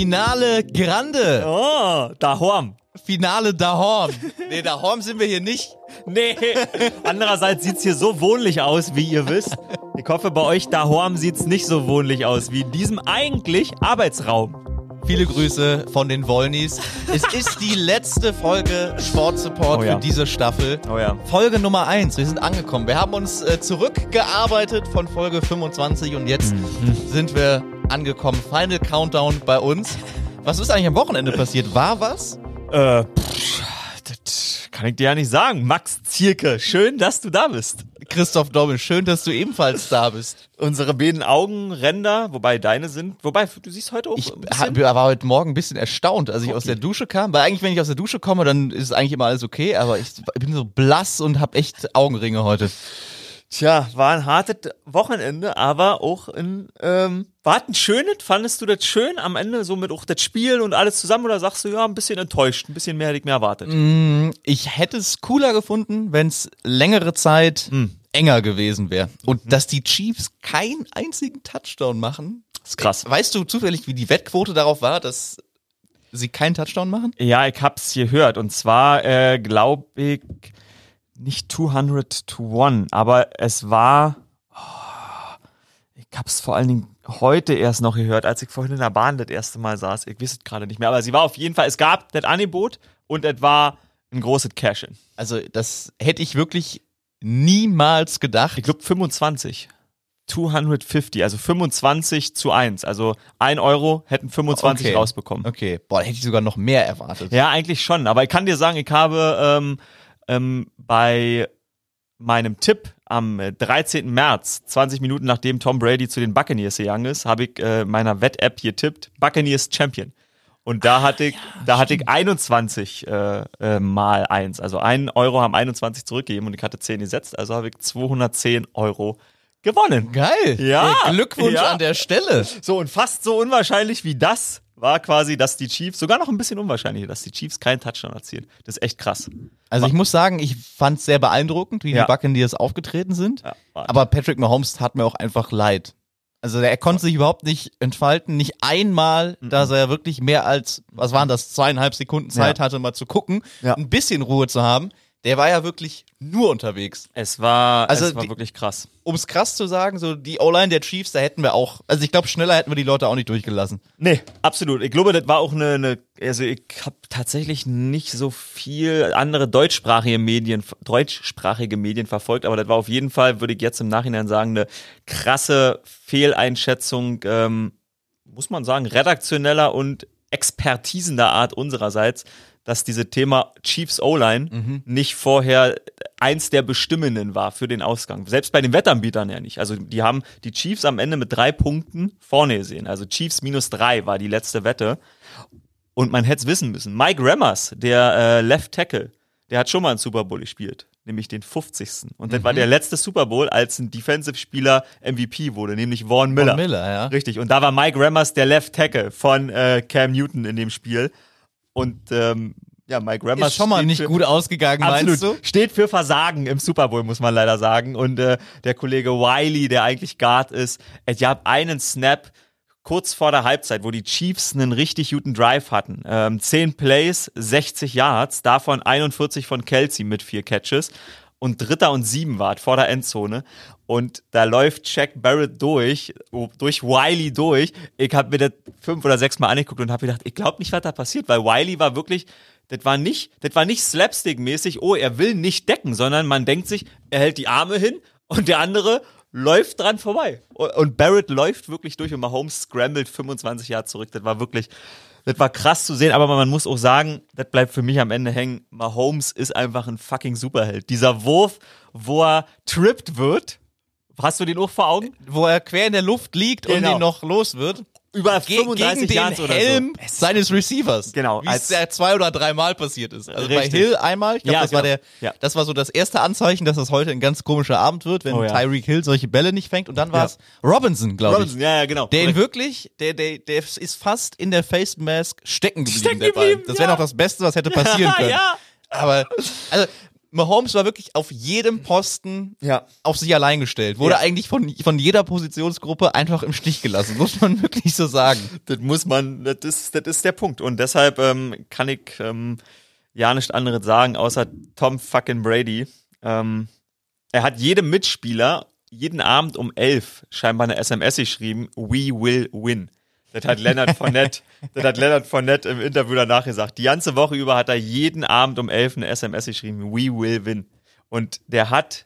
Finale Grande. Oh, da Horm. Finale Dahorm. Nee, Dahorm sind wir hier nicht. Nee. Andererseits sieht's hier so wohnlich aus, wie ihr wisst. Ich hoffe, bei euch Dahorm sieht's nicht so wohnlich aus wie in diesem eigentlich Arbeitsraum. Viele Grüße von den Wollnis. Es ist die letzte Folge Sportsupport Oh ja. für diese Staffel. Oh ja. Folge Nummer 1. Wir sind angekommen. Wir haben uns äh, zurückgearbeitet von Folge 25 und jetzt Mhm. sind wir angekommen. Final Countdown bei uns. Was ist eigentlich am Wochenende passiert? War was? Äh, pff, das kann ich dir ja nicht sagen. Max Zierke, schön, dass du da bist. Christoph Dommel, schön, dass du ebenfalls da bist. Unsere beiden Augenränder, wobei deine sind, wobei du siehst heute auch Ich war heute Morgen ein bisschen erstaunt, als ich aus Okay. der Dusche kam. Weil eigentlich, wenn ich aus der Dusche komme, dann ist eigentlich immer alles okay. Aber ich bin so blass und habe echt Augenringe heute. Tja, war ein hartes Wochenende, aber auch ein, ähm, war ein schönes, fandest du das schön am Ende, so mit auch das Spiel und alles zusammen oder sagst du, ja, ein bisschen enttäuscht, ein bisschen mehr hätte ich mir erwartet? Ich hätte es cooler gefunden, wenn es längere Zeit Hm. enger gewesen wäre. Und Mhm. dass die Chiefs keinen einzigen Touchdown machen. ist krass. Weißt du zufällig, wie die Wettquote darauf war, dass sie keinen Touchdown machen? Ja, ich hab's gehört und zwar, äh, glaube ich, nicht 200 to 1, aber es war, oh, ich hab's vor allen Dingen heute erst noch gehört, als ich vorhin in der Bahn das erste Mal saß. Ich es gerade nicht mehr, aber sie war auf jeden Fall, es gab das Angebot und es war ein großes Cash-In. Also, das hätte ich wirklich niemals gedacht. Ich glaube 25. 250, also 25 zu 1. Also 1 Euro hätten 25 Okay. rausbekommen. Okay, boah, hätte ich sogar noch mehr erwartet. Ja, eigentlich schon. Aber ich kann dir sagen, ich habe ähm, ähm, bei meinem Tipp am äh, 13. März, 20 Minuten nachdem Tom Brady zu den Buccaneers gegangen ist, habe ich äh, meiner Wett-App getippt, Buccaneers Champion. Und da hatte ich, da hatte ich 21 äh, äh, mal 1. Also 1 Euro haben 21 zurückgegeben und ich hatte 10 gesetzt. Also habe ich 210 Euro gewonnen. Geil. Ja. Ey, Glückwunsch Ja. an der Stelle. So, und fast so unwahrscheinlich wie das war quasi, dass die Chiefs, sogar noch ein bisschen unwahrscheinlicher, dass die Chiefs keinen Touchdown erzielen. Das ist echt krass. Also ich muss sagen, ich fand es sehr beeindruckend, wie Ja. die Buccaneers aufgetreten sind. Ja, Aber Patrick Mahomes tat mir auch einfach leid. Also er konnte sich überhaupt nicht entfalten, nicht einmal, Mhm. dass er wirklich mehr als, was waren das, zweieinhalb Sekunden Zeit Ja. hatte, mal zu gucken, Ja. ein bisschen Ruhe zu haben. Der war ja wirklich nur unterwegs. Es war, Also es war die- wirklich krass. Um es krass zu sagen, so die O-Line der Chiefs, da hätten wir auch, also ich glaube, schneller hätten wir die Leute auch nicht durchgelassen. Nee, absolut. Ich glaube, das war auch eine, eine also ich habe tatsächlich nicht so viel andere deutschsprachige Medien, deutschsprachige Medien verfolgt, aber das war auf jeden Fall, würde ich jetzt im Nachhinein sagen, eine krasse Fehleinschätzung, ähm, muss man sagen, redaktioneller und expertisender Art unsererseits, dass dieses Thema Chiefs O-Line nicht vorher eins der bestimmenden war für den Ausgang. Selbst bei den Wettanbietern ja nicht. Also die haben die Chiefs am Ende mit drei Punkten vorne gesehen. Also Chiefs minus drei war die letzte Wette. Und man hätte es wissen müssen. Mike Remmers, der äh, Left Tackle, der hat schon mal einen Super Bowl gespielt, nämlich den 50. Und das war der letzte Super Bowl, als ein Defensive-Spieler MVP wurde, nämlich Vaughn Miller. Von Miller, ja. Richtig. Und da war Mike Remmers der Left Tackle von äh, Cam Newton in dem Spiel. Und ähm, ja, Mike Remmers Ist schon mal nicht für- gut ausgegangen, Absolut. meinst du? Steht für Versagen im Super Bowl, muss man leider sagen. Und äh, der Kollege Wiley, der eigentlich Guard ist, die haben einen Snap kurz vor der Halbzeit, wo die Chiefs einen richtig guten Drive hatten. Ähm, 10 Plays, 60 Yards, davon 41 von Kelsey mit vier Catches. Und Dritter und Sieben war es vor der Endzone. Und da läuft Jack Barrett durch, oh, durch Wiley durch. Ich habe mir das fünf oder sechs Mal angeguckt und habe gedacht, ich glaube nicht, was da passiert, weil Wiley war wirklich, das war nicht, das war nicht slapstick-mäßig, oh, er will nicht decken, sondern man denkt sich, er hält die Arme hin und der andere läuft dran vorbei. Und und Barrett läuft wirklich durch und Mahomes scrambled 25 Jahre zurück. Das war wirklich, das war krass zu sehen, aber man muss auch sagen, das bleibt für mich am Ende hängen. Mahomes ist einfach ein fucking Superheld. Dieser Wurf, wo er trippt wird, hast du den auch vor Augen? Wo er quer in der Luft liegt und Genau. ihn noch los wird. Über Ge 35 gegen Yards den oder Helm so. seines Receivers. Genau, Wie es als- ja zwei oder dreimal passiert ist. Also bei Richtig. Hill einmal, ich glaube, Ja, das war genau. der, Ja. das war so das erste Anzeichen, dass das heute ein ganz komischer Abend wird, wenn Oh ja. Tyreek Hill solche Bälle nicht fängt. Und dann war es Robinson, glaube ich. Robinson, ja, ja, genau. Der ihn wirklich, der, der, der ist fast in der Face Mask stecken geblieben. Stecken geblieben, Das wäre noch das Beste, was hätte passieren können. ja. Aber, also, Mahomes war wirklich auf jedem Posten Ja. auf sich allein gestellt. Wurde Ja. eigentlich von, von jeder Positionsgruppe einfach im Stich gelassen. Muss man wirklich so sagen. Das muss man, das ist, das ist der Punkt. Und deshalb ähm, kann ich ähm, ja nicht anderes sagen, außer Tom fucking Brady. Ähm, er hat jedem Mitspieler jeden Abend um elf scheinbar eine SMS geschrieben, we will win. Das hat Leonard Fournette, das hat Leonard Fournette im Interview danach gesagt. Die ganze Woche über hat er jeden Abend um elf eine SMS geschrieben, we will win. Und der hat,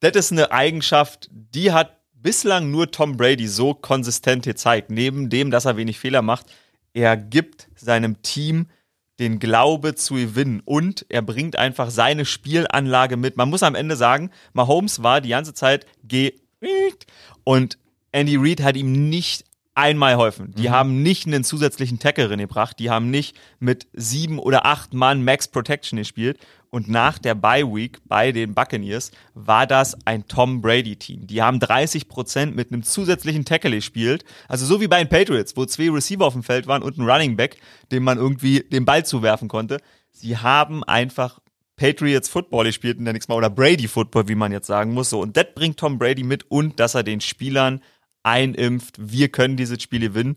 das ist eine Eigenschaft, die hat bislang nur Tom Brady so konsistent gezeigt. Neben dem, dass er wenig Fehler macht, er gibt seinem Team den Glaube zu gewinnen und er bringt einfach seine Spielanlage mit. Man muss am Ende sagen, Mahomes war die ganze Zeit ge und Andy Reid hat ihm nicht einmal geholfen. Die haben nicht einen zusätzlichen Tackle gebracht, die haben nicht mit sieben oder acht Mann Max Protection gespielt. Und nach der Bye Week bei den Buccaneers war das ein Tom Brady Team. Die haben 30 Prozent mit einem zusätzlichen Tackle gespielt. Also so wie bei den Patriots, wo zwei Receiver auf dem Feld waren und ein Running Back, dem man irgendwie den Ball zuwerfen konnte. Sie haben einfach Patriots Football gespielt dann nichts mal oder Brady Football, wie man jetzt sagen muss. So und das bringt Tom Brady mit und dass er den Spielern einimpft. Wir können dieses Spiel gewinnen.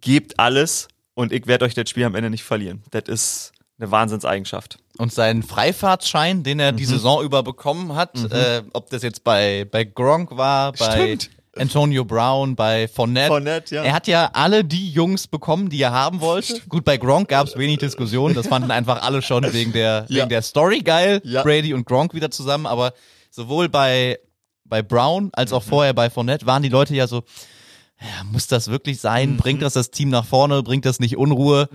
Gebt alles und ich werde euch das Spiel am Ende nicht verlieren. Das ist eine Wahnsinnseigenschaft. Und seinen Freifahrtsschein, den er die Saison über bekommen hat, äh, ob das jetzt bei, bei Gronk war, bei Stimmt. Antonio Brown, bei Fournette. Fournette, ja. Er hat ja alle die Jungs bekommen, die er haben wollte. Gut, bei Gronk gab es wenig Diskussion. Das fanden einfach alle schon wegen der, Ja. wegen der Story geil. Ja. Brady und Gronk wieder zusammen. Aber sowohl bei, bei Brown als Mhm. auch vorher bei Fournette waren die Leute ja so, ja, muss das wirklich sein? Mhm. Bringt das das Team nach vorne? Bringt das nicht Unruhe?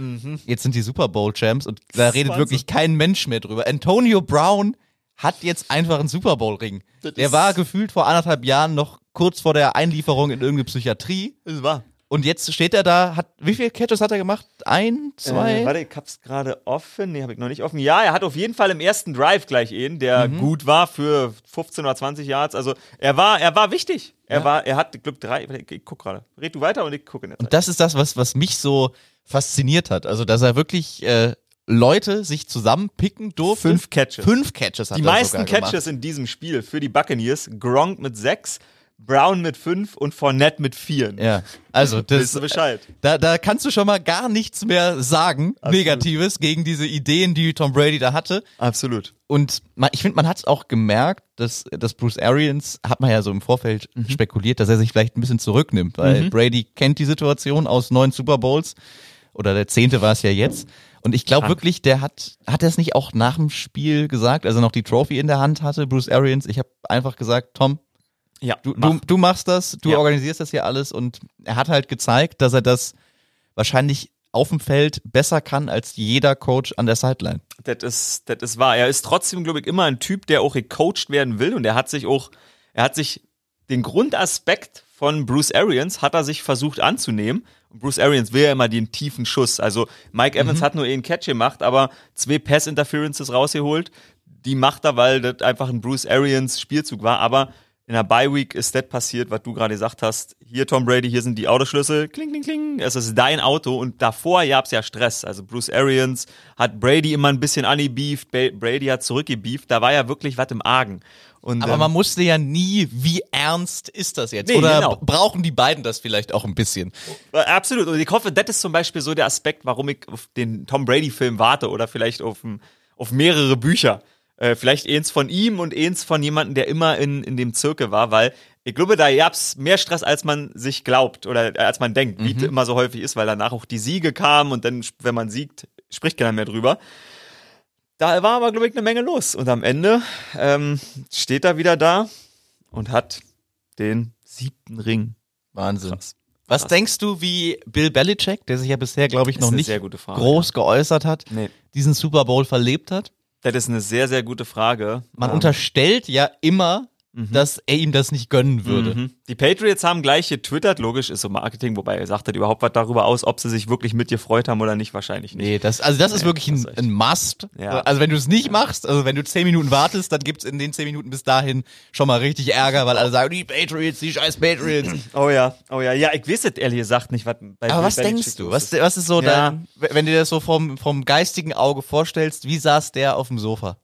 Jetzt sind die Super Bowl Champs und da redet Wahnsinn. wirklich kein Mensch mehr drüber. Antonio Brown hat jetzt einfach einen Super Bowl Ring. Das Der ist- war gefühlt vor anderthalb Jahren noch kurz vor der Einlieferung in irgendeine Psychiatrie. Das war. Und jetzt steht er da, hat, wie viele Catches hat er gemacht? Ein, zwei? Äh, warte, ich hab's gerade offen. Nee, hab ich noch nicht offen. Ja, er hat auf jeden Fall im ersten Drive gleich einen, der Mhm. gut war für 15 oder 20 Yards. Also er war, er war wichtig. Er Ja. war, er hat Glück drei. Ich, ich guck gerade. Red du weiter und ich gucke Zeit. Und das ist das, was, was mich so fasziniert hat. Also, dass er wirklich äh, Leute sich zusammenpicken durfte. Fünf Catches. Fünf Catches hat Die er meisten sogar gemacht. Catches in diesem Spiel für die Buccaneers, Gronk mit sechs, Brown mit fünf und Fournette mit vier. Ja, also das, ihr Bescheid? Da, da kannst du schon mal gar nichts mehr sagen, Negatives, gegen diese Ideen, die Tom Brady da hatte. Absolut. Und man, ich finde, man hat es auch gemerkt, dass, dass Bruce Arians, hat man ja so im Vorfeld Mhm. spekuliert, dass er sich vielleicht ein bisschen zurücknimmt, weil Brady kennt die Situation aus neun Super Bowls oder der zehnte war es ja jetzt. Und ich glaube wirklich, der hat, hat er es nicht auch nach dem Spiel gesagt, als er noch die Trophy in der Hand hatte, Bruce Arians, ich habe einfach gesagt, Tom, Ja, Du, mach. du, du machst das, du Ja. organisierst das hier alles und er hat halt gezeigt, dass er das wahrscheinlich auf dem Feld besser kann als jeder Coach an der Sideline. Das ist, das ist wahr. Er ist trotzdem, glaube ich, immer ein Typ, der auch gecoacht werden will und er hat sich auch, er hat sich den Grundaspekt von Bruce Arians hat er sich versucht anzunehmen. Und Bruce Arians will ja immer den tiefen Schuss. Also Mike Evans hat nur einen Catch gemacht, aber zwei Pass-Interferences rausgeholt. Die macht er, weil das einfach ein Bruce Arians Spielzug war. Aber in der Bye Week ist das passiert, was du gerade gesagt hast. Hier Tom Brady, hier sind die Autoschlüssel. Kling, kling, kling. Es ist dein Auto und davor gab's ja Stress. Also Bruce Arians hat Brady immer ein bisschen angebeeft, Ba- Brady hat zurückgebeeft. Da war ja wirklich was im Argen. Und, Aber ähm, man wusste ja nie, wie ernst ist das jetzt? Nee, Oder genau. brauchen die beiden das vielleicht auch ein bisschen? Äh, Absolut. Und ich hoffe, das ist zum Beispiel so der Aspekt, warum ich auf den Tom Brady-Film warte oder vielleicht auf, auf mehrere Bücher. Äh, vielleicht eins von ihm und eins von jemandem, der immer in, in dem Zirkel war, weil ich glaube, da gab's mehr Stress, als man sich glaubt oder äh, als man denkt, wie es immer so häufig ist, weil danach auch die Siege kamen und dann, wenn man siegt, spricht keiner mehr drüber. Da war aber, glaube ich, eine Menge los. Und am Ende ähm, steht er wieder da und hat den siebten Ring. Wahnsinn. Krass. Was Krass. denkst du, wie Bill Belichick, der sich ja bisher, glaube ich, noch nicht sehr gute Frage. groß geäußert hat, Nee. diesen Super Bowl verlebt hat? Das ist eine sehr, sehr gute Frage. Man Ähm, unterstellt ja immer, dass er ihm das nicht gönnen würde. Mhm. Die Patriots haben gleich getwittert, logisch ist so Marketing, wobei er sagt hat überhaupt was darüber aus, ob sie sich wirklich mit dir freut haben oder nicht, wahrscheinlich nicht. Nee, das, also das ist Nee, wirklich ein, hast recht. ein Must. Ja. Also wenn du es nicht machst, also wenn du zehn Minuten wartest, dann gibt's in den zehn Minuten bis dahin schon mal richtig Ärger, weil alle sagen, die Patriots, die scheiß Patriots. Oh ja, oh ja, ja, ich weiß es ehrlich gesagt nicht, was bei Aber was denkst du? Was, ist. was ist so Ja. dein, wenn du dir das so vom, vom geistigen Auge vorstellst, wie saß der auf dem Sofa?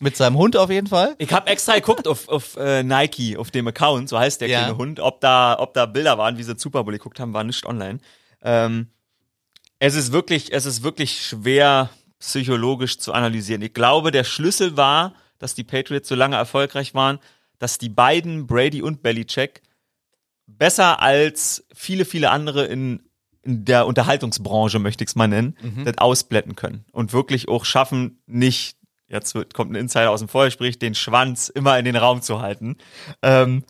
Mit seinem Hund auf jeden Fall. Ich habe extra geguckt auf, auf äh, Nike, auf dem Account, so heißt der Ja. kleine Hund, ob da, ob da Bilder waren, wie sie Super Bowl geguckt haben, war nicht online. Ähm, es ist wirklich, es ist wirklich schwer psychologisch zu analysieren. Ich glaube, der Schlüssel war, dass die Patriots so lange erfolgreich waren, dass die beiden, Brady und Belichick, besser als viele, viele andere in, in der Unterhaltungsbranche, möchte ich es mal nennen, das ausblenden können. Und wirklich auch schaffen, nicht, jetzt wird, kommt ein Insider aus dem Vorgespräch, den Schwanz immer in den Raum zu halten. Ähm,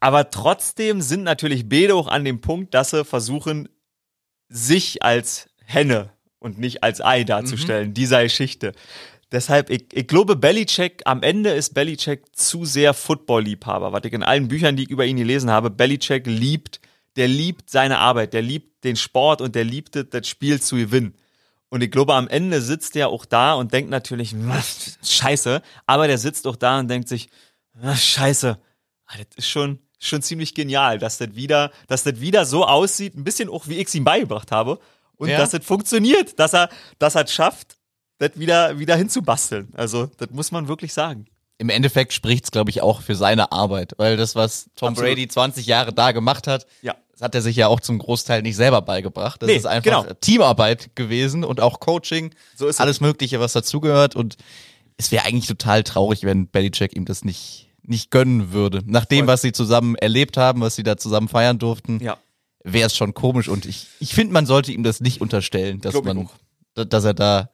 aber trotzdem sind natürlich beide auch an dem Punkt, dass sie versuchen, sich als Henne und nicht als Ei darzustellen, dieser Geschichte. Deshalb, ich, ich glaube, Belichick, am Ende ist Belichick zu sehr Football-Liebhaber. Was ich in allen Büchern, die ich über ihn gelesen habe, Belichick liebt, der liebt seine Arbeit, der liebt den Sport und der liebt das Spiel zu gewinnen. Und ich glaube, am Ende sitzt er auch da und denkt natürlich, "Was, scheiße, aber der sitzt auch da und denkt sich, "Ah, scheiße, Ah, das ist schon, schon ziemlich genial, dass das wieder, dass das wieder so aussieht, ein bisschen auch wie ich es ihm beigebracht habe. Und Ja. dass das funktioniert, dass er, dass er es schafft, das wieder, wieder hinzubasteln. Also, das muss man wirklich sagen. Im Endeffekt spricht's, glaube ich, auch für seine Arbeit, weil das, was Tom Absolut. Brady 20 Jahre da gemacht hat, Ja. Das hat er sich ja auch zum Großteil nicht selber beigebracht. Das Nee, ist einfach genau. Teamarbeit gewesen und auch Coaching, So ist es. alles Mögliche, was dazugehört. Und es wäre eigentlich total traurig, wenn Belichick ihm das nicht, nicht gönnen würde. Nach dem, Voll. was sie zusammen erlebt haben, was sie da zusammen feiern durften, Ja. wäre es schon komisch. Und ich, ich finde, man sollte ihm das nicht unterstellen, dass man, dass er da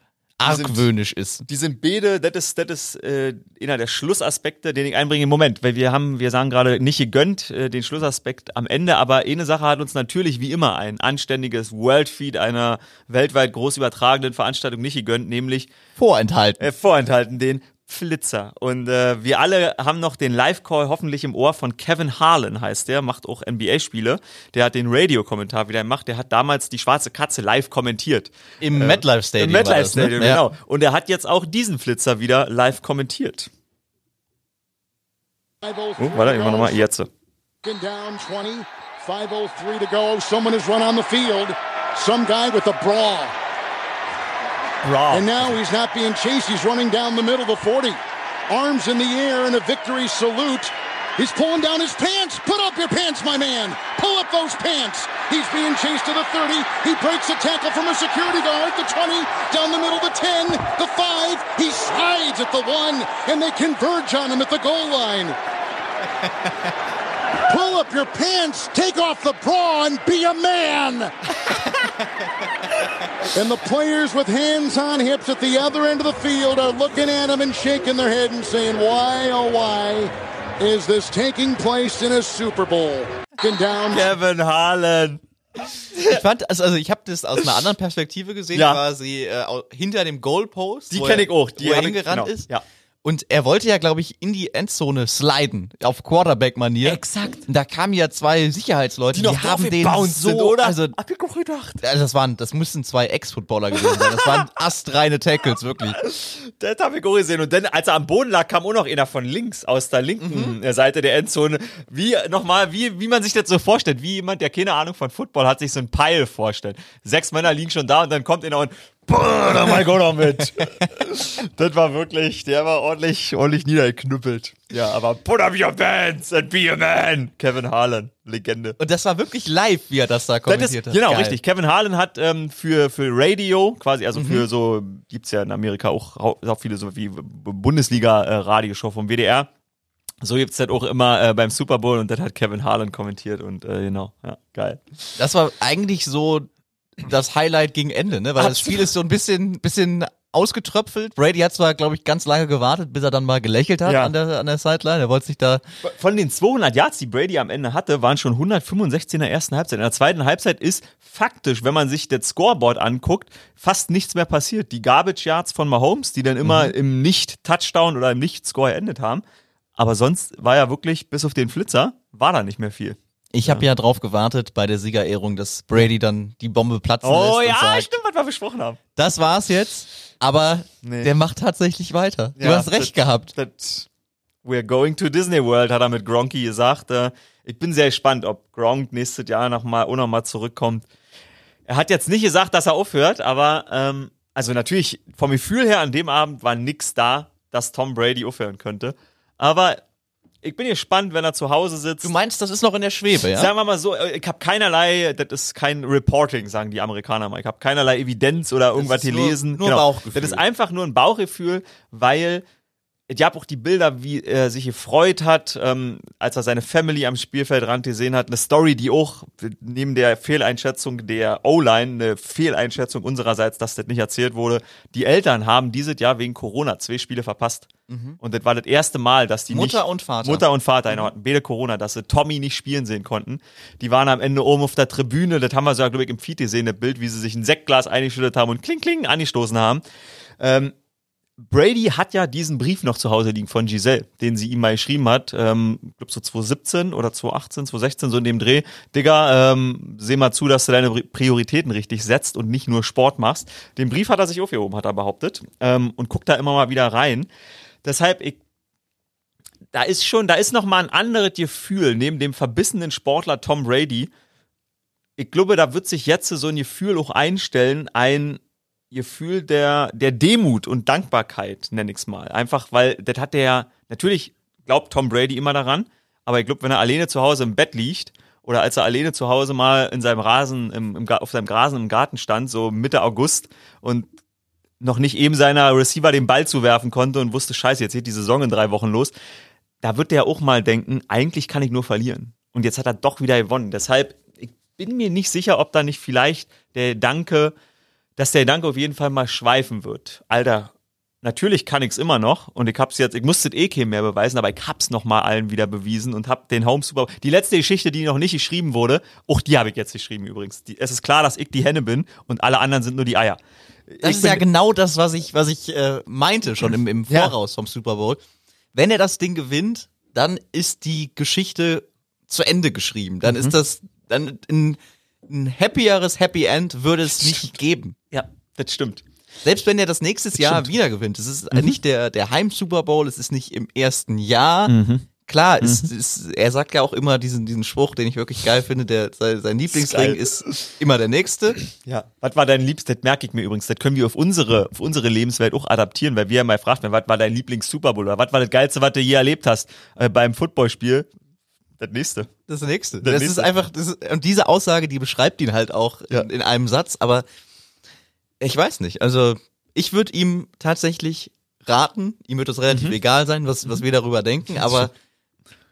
sind- argwöhnisch ist. Die sind beide, das ist, das ist äh, einer der Schlussaspekte, den ich einbringe im Moment, weil wir haben, wir sagen gerade nicht gegönnt, äh, den Schlussaspekt am Ende, aber eine Sache hat uns natürlich wie immer ein anständiges Worldfeed einer weltweit groß übertragenen Veranstaltung nicht gegönnt, nämlich Vorenthalten. äh, vorenthalten, den Flitzer. Und äh, wir alle haben noch den Live-Call hoffentlich im Ohr von Kevin Harlan, heißt der, macht auch NBA-Spiele. Der hat den Radio-Kommentar wieder gemacht. Der hat damals die schwarze Katze live kommentiert. Im MetLife Stadium. Im war MetLife das, ne? Stadium, Ja. genau. Und er hat jetzt auch diesen Flitzer wieder live kommentiert. Oh, warte, immer nochmal jetzt. Second down 20, 5.03 to go. Someone has run on the field. Some guy with a bra. And now he's not being chased. He's running down the middle, of the 40. Arms in the air in a victory salute. He's pulling down his pants. Put up your pants, my man. Pull up those pants. He's being chased to the 30. He breaks a tackle from a security guard. The 20, down the middle, the 10, the 5. He slides at the 1, and they converge on him at the goal line. Pull up your pants, take off the bra, and be a man. and the players with hands on hips at the other end of the field are looking at him and shaking their head and saying, Why, oh, why is this taking place in a Super Bowl? Looking down. Kevin Harlan. Ich fand, also, also ich habe das aus einer anderen Perspektive gesehen, Ja. quasi äh, au- hinter dem Goalpost. Die wo kenn er- ich auch, die wo er hab ich- hingerannt genau, ist. ja. Und er wollte ja, glaube ich, in die Endzone sliden, auf Quarterback-Manier. Exakt. Und da kamen ja zwei Sicherheitsleute, die, haben den so, sind, oder? also Hab ich auch gedacht. also das waren, das müssten zwei Ex-Footballer gewesen sein. Das waren astreine Tackles, wirklich. Das habe ich auch gesehen. Und dann, als er am Boden lag, kam auch noch einer von links, aus der linken äh, Seite der Endzone. Wie, nochmal, wie, wie man sich das so vorstellt. Wie jemand, der keine Ahnung von Football hat, sich so ein Pile vorstellt. Sechs Männer liegen schon da und dann kommt einer und Boah, da mach ich auch noch mit. das war wirklich, der war ordentlich, ordentlich niedergeknüppelt. Ja, aber put up your pants and be a man. Kevin Harlan, Legende. Und das war wirklich live, wie er das da kommentiert hat. genau, Geil. richtig. Kevin Harlan hat ähm, für, für Radio, quasi, also für so, gibt's ja in Amerika auch, auch viele so wie Bundesliga-Radioshow vom WDR. So gibt's das auch immer äh, beim Super Bowl und das hat Kevin Harlan kommentiert und äh, genau, ja, geil. Das war eigentlich so das Highlight gegen Ende, ne? Weil das Absolut. Spiel ist so ein bisschen, bisschen ausgetröpfelt. Brady hat zwar, glaube ich, ganz lange gewartet, bis er dann mal gelächelt hat Ja. an der, an der Sideline. Er wollte sich da, Von den 200 Yards, die Brady am Ende hatte, waren schon 165 in der ersten Halbzeit. In der zweiten Halbzeit ist faktisch, wenn man sich das Scoreboard anguckt, fast nichts mehr passiert. Die Garbage Yards von Mahomes, die dann immer im Nicht-Touchdown oder im Nicht-Score endet haben. Aber sonst war ja wirklich, bis auf den Flitzer, war da nicht mehr viel. Ich habe ja drauf gewartet bei der Siegerehrung, dass Brady dann die Bombe platzen Oh lässt ja, und sagt, stimmt, was wir besprochen haben. das war's jetzt. Aber Nee. der macht tatsächlich weiter. Du Ja, hast recht das- gehabt. Das, we're going to Disney World, hat er mit Gronky gesagt. Äh, Ich bin sehr gespannt, ob Gronk nächstes Jahr noch mal, auch noch mal zurückkommt. Er hat jetzt nicht gesagt, dass er aufhört, aber ähm, also natürlich vom Gefühl her an dem Abend war nix da, dass Tom Brady aufhören könnte. Aber ich bin gespannt, wenn er zu Hause sitzt. Du meinst, das ist noch in der Schwebe, ja? Sagen wir mal so, äh, ich habe keinerlei, das ist kein Reporting, sagen die Amerikaner mal. Ich habe keinerlei Evidenz oder irgendwas ist nur- gelesen. nur Bauchgefühl. Das ist einfach nur ein Bauchgefühl, weil ich habe auch die Bilder, wie er sich gefreut hat, ähm, als er seine Family am Spielfeldrand gesehen hat. Eine Story, die auch neben der Fehleinschätzung der O-Line, eine Fehleinschätzung unsererseits, dass das nicht erzählt wurde. Die Eltern haben dieses Jahr wegen Corona zwei Spiele verpasst. Und das war das erste Mal, dass die Mhm. Mutter nicht, und Vater. Mutter und Vater, genau, hatten beide Corona, dass sie Tommy nicht spielen sehen konnten. Die waren am Ende oben auf der Tribüne, das haben wir sogar, glaube ich, im Feed gesehen, das Bild, wie sie sich ein Sektglas eingeschüttet haben und kling, kling angestoßen haben. Ähm, Brady hat ja diesen Brief noch zu Hause liegen von Giselle, den sie ihm mal geschrieben hat, ähm, glaube so 2017 oder 2018, 2016, so in dem Dreh. Digga, ähm, seh mal zu, dass du deine Pri- Prioritäten richtig setzt und nicht nur Sport machst. Den Brief hat er sich aufgehoben, hat er behauptet, ähm, und guckt da immer mal wieder rein. Deshalb, ich, da ist schon, da ist noch mal ein anderes Gefühl, neben dem verbissenen Sportler Tom Brady. Ich glaube, da wird sich jetzt so ein Gefühl auch einstellen, ein Gefühl der, der Demut und Dankbarkeit, nenne ich's mal. Einfach, weil das hat der, natürlich glaubt Tom Brady immer daran, aber ich glaube, wenn er alleine zu Hause im Bett liegt oder als er alleine zu Hause mal in seinem Rasen, im, im, auf seinem Grasen im Garten stand, so Mitte August und noch nicht eben seiner Receiver den Ball zuwerfen konnte und wusste, scheiße, jetzt geht die Saison in drei Wochen los, da wird der auch mal denken, eigentlich kann ich nur verlieren. Und jetzt hat er doch wieder gewonnen. Deshalb, ich bin mir nicht sicher, ob da nicht vielleicht der Danke, dass der Danke auf jeden Fall mal schweifen wird. Alter, natürlich kann ich's immer noch und ich hab's jetzt, ich musste es eh keinem mehr beweisen, aber ich hab's noch mal allen wieder bewiesen und hab den Home Super Die letzte Geschichte, die noch nicht geschrieben wurde, auch die habe ich jetzt geschrieben übrigens. Die, es ist klar, dass ich die Henne bin und alle anderen sind nur die Eier. Das Ich ist ja genau das, was ich, was ich äh, meinte schon im, im Ja. Voraus vom Super Bowl. Wenn er das Ding gewinnt, dann ist die Geschichte zu Ende geschrieben. Dann Mhm. ist das dann ein, ein happieres Happy End würde es nicht geben. Ja, das stimmt. Selbst wenn er das nächstes Jahr wieder gewinnt. Es ist Mhm. nicht der, der Heim-Super Bowl, es ist nicht im ersten Jahr. Mhm. Klar, es, es, er sagt ja auch immer diesen, diesen Spruch, den ich wirklich geil finde, der, sein, sein Lieblingsring geil. ist immer der nächste. Ja. Was war dein Liebstes? Das merke ich mir übrigens. Das können wir auf unsere, auf unsere Lebenswelt auch adaptieren, weil wir ja mal fragt, was war dein Lieblings-Super Bowl oder was war das Geilste, was du je erlebt hast äh, beim Footballspiel? Das nächste. Das nächste. Der das nächste. ist einfach, das ist, und diese Aussage, die beschreibt ihn halt auch Ja. in, in einem Satz, aber ich weiß nicht. Also, ich würde ihm tatsächlich raten, ihm wird es relativ Mhm. egal sein, was, was wir darüber denken, aber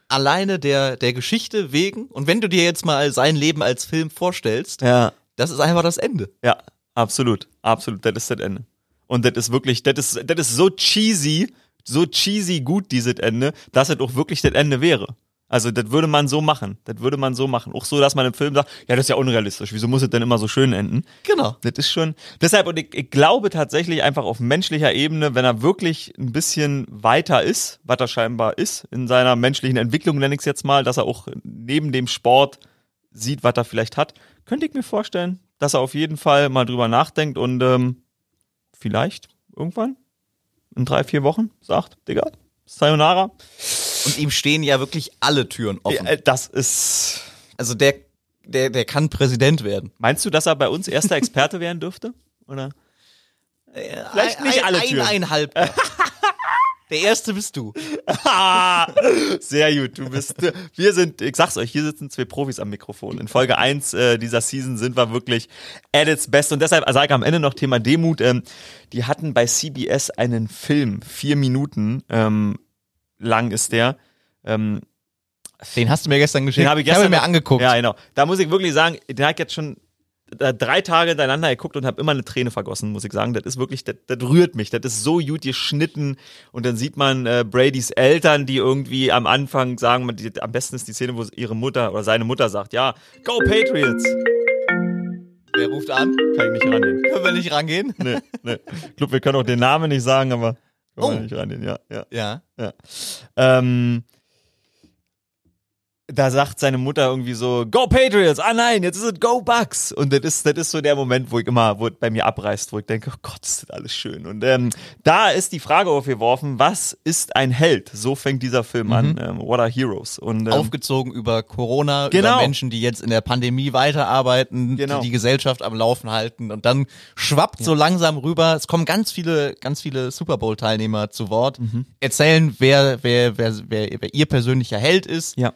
alleine der, der Geschichte wegen, und wenn du dir jetzt mal sein Leben als Film vorstellst, Ja. das ist einfach das Ende. Ja, absolut. Absolut. Das ist das Ende. Und das ist wirklich, das ist, das ist so cheesy, so cheesy gut, dieses Ende, dass es auch wirklich das Ende wäre. Also, das würde man so machen. Das würde man so machen. Auch so, dass man im Film sagt, ja, das ist ja unrealistisch. Wieso muss es denn immer so schön enden? Genau. Das ist schon. Deshalb, und ich, ich glaube tatsächlich einfach auf menschlicher Ebene, wenn er wirklich ein bisschen weiter ist, was er scheinbar ist, in seiner menschlichen Entwicklung, nenne ich es jetzt mal, dass er auch neben dem Sport sieht, was er vielleicht hat, könnte ich mir vorstellen, dass er auf jeden Fall mal drüber nachdenkt und ähm, vielleicht irgendwann in drei, vier Wochen sagt, Digga, Sayonara. Und ihm stehen ja wirklich alle Türen offen. Ja, äh, das ist. Also der, der, der kann Präsident werden. Meinst du, dass er bei uns erster Experte werden dürfte? Oder? Vielleicht Ein- nicht ein, alle Türen. Ein halb. Der erste bist du. Sehr gut. Du bist, wir sind, ich sag's euch, hier sitzen zwei Profis am Mikrofon. In Folge 1 äh, dieser Season sind wir wirklich at its best. Und deshalb sage ich am Ende noch Thema Demut. Ähm, die hatten bei CBS einen Film, vier Minuten ähm, lang ist der. Ähm, Den hast du mir gestern geschickt. den habe ich hab gestern mir noch- angeguckt. Ja, genau. Da muss ich wirklich sagen, den habe ich jetzt schon drei Tage hintereinander geguckt und habe immer eine Träne vergossen, muss ich sagen. Das ist wirklich, das, das rührt mich. Das ist so gut geschnitten. Und dann sieht man äh, Bradys Eltern, die irgendwie am Anfang sagen, man- die, am besten ist die Szene, wo ihre Mutter oder seine Mutter sagt, ja, go Patriots. Wer ruft an? Kann ich nicht rangehen. Können wir nicht rangehen? Nee, nee. Ich glaube, wir können auch den Namen nicht sagen, aber Oh. wir nicht ja, ja. Ja. Ja. Ähm, da sagt seine Mutter irgendwie so, Go Patriots, ah nein, jetzt ist es Go Bucks. Und das ist, das ist so der Moment, wo ich immer, wo es bei mir abreißt, wo ich denke, oh Gott, ist das alles schön. Und ähm, da ist die Frage aufgeworfen, was ist ein Held? So fängt dieser Film an, ähm, What are Heroes? Und, ähm, Aufgezogen über Corona, Genau. über Menschen, die jetzt in der Pandemie weiterarbeiten, Genau. die die Gesellschaft am Laufen halten und dann schwappt so langsam rüber. Es kommen ganz viele, ganz viele Super Bowl Teilnehmer zu Wort, Mhm. erzählen, wer, wer, wer, wer, wer ihr persönlicher Held ist. ja.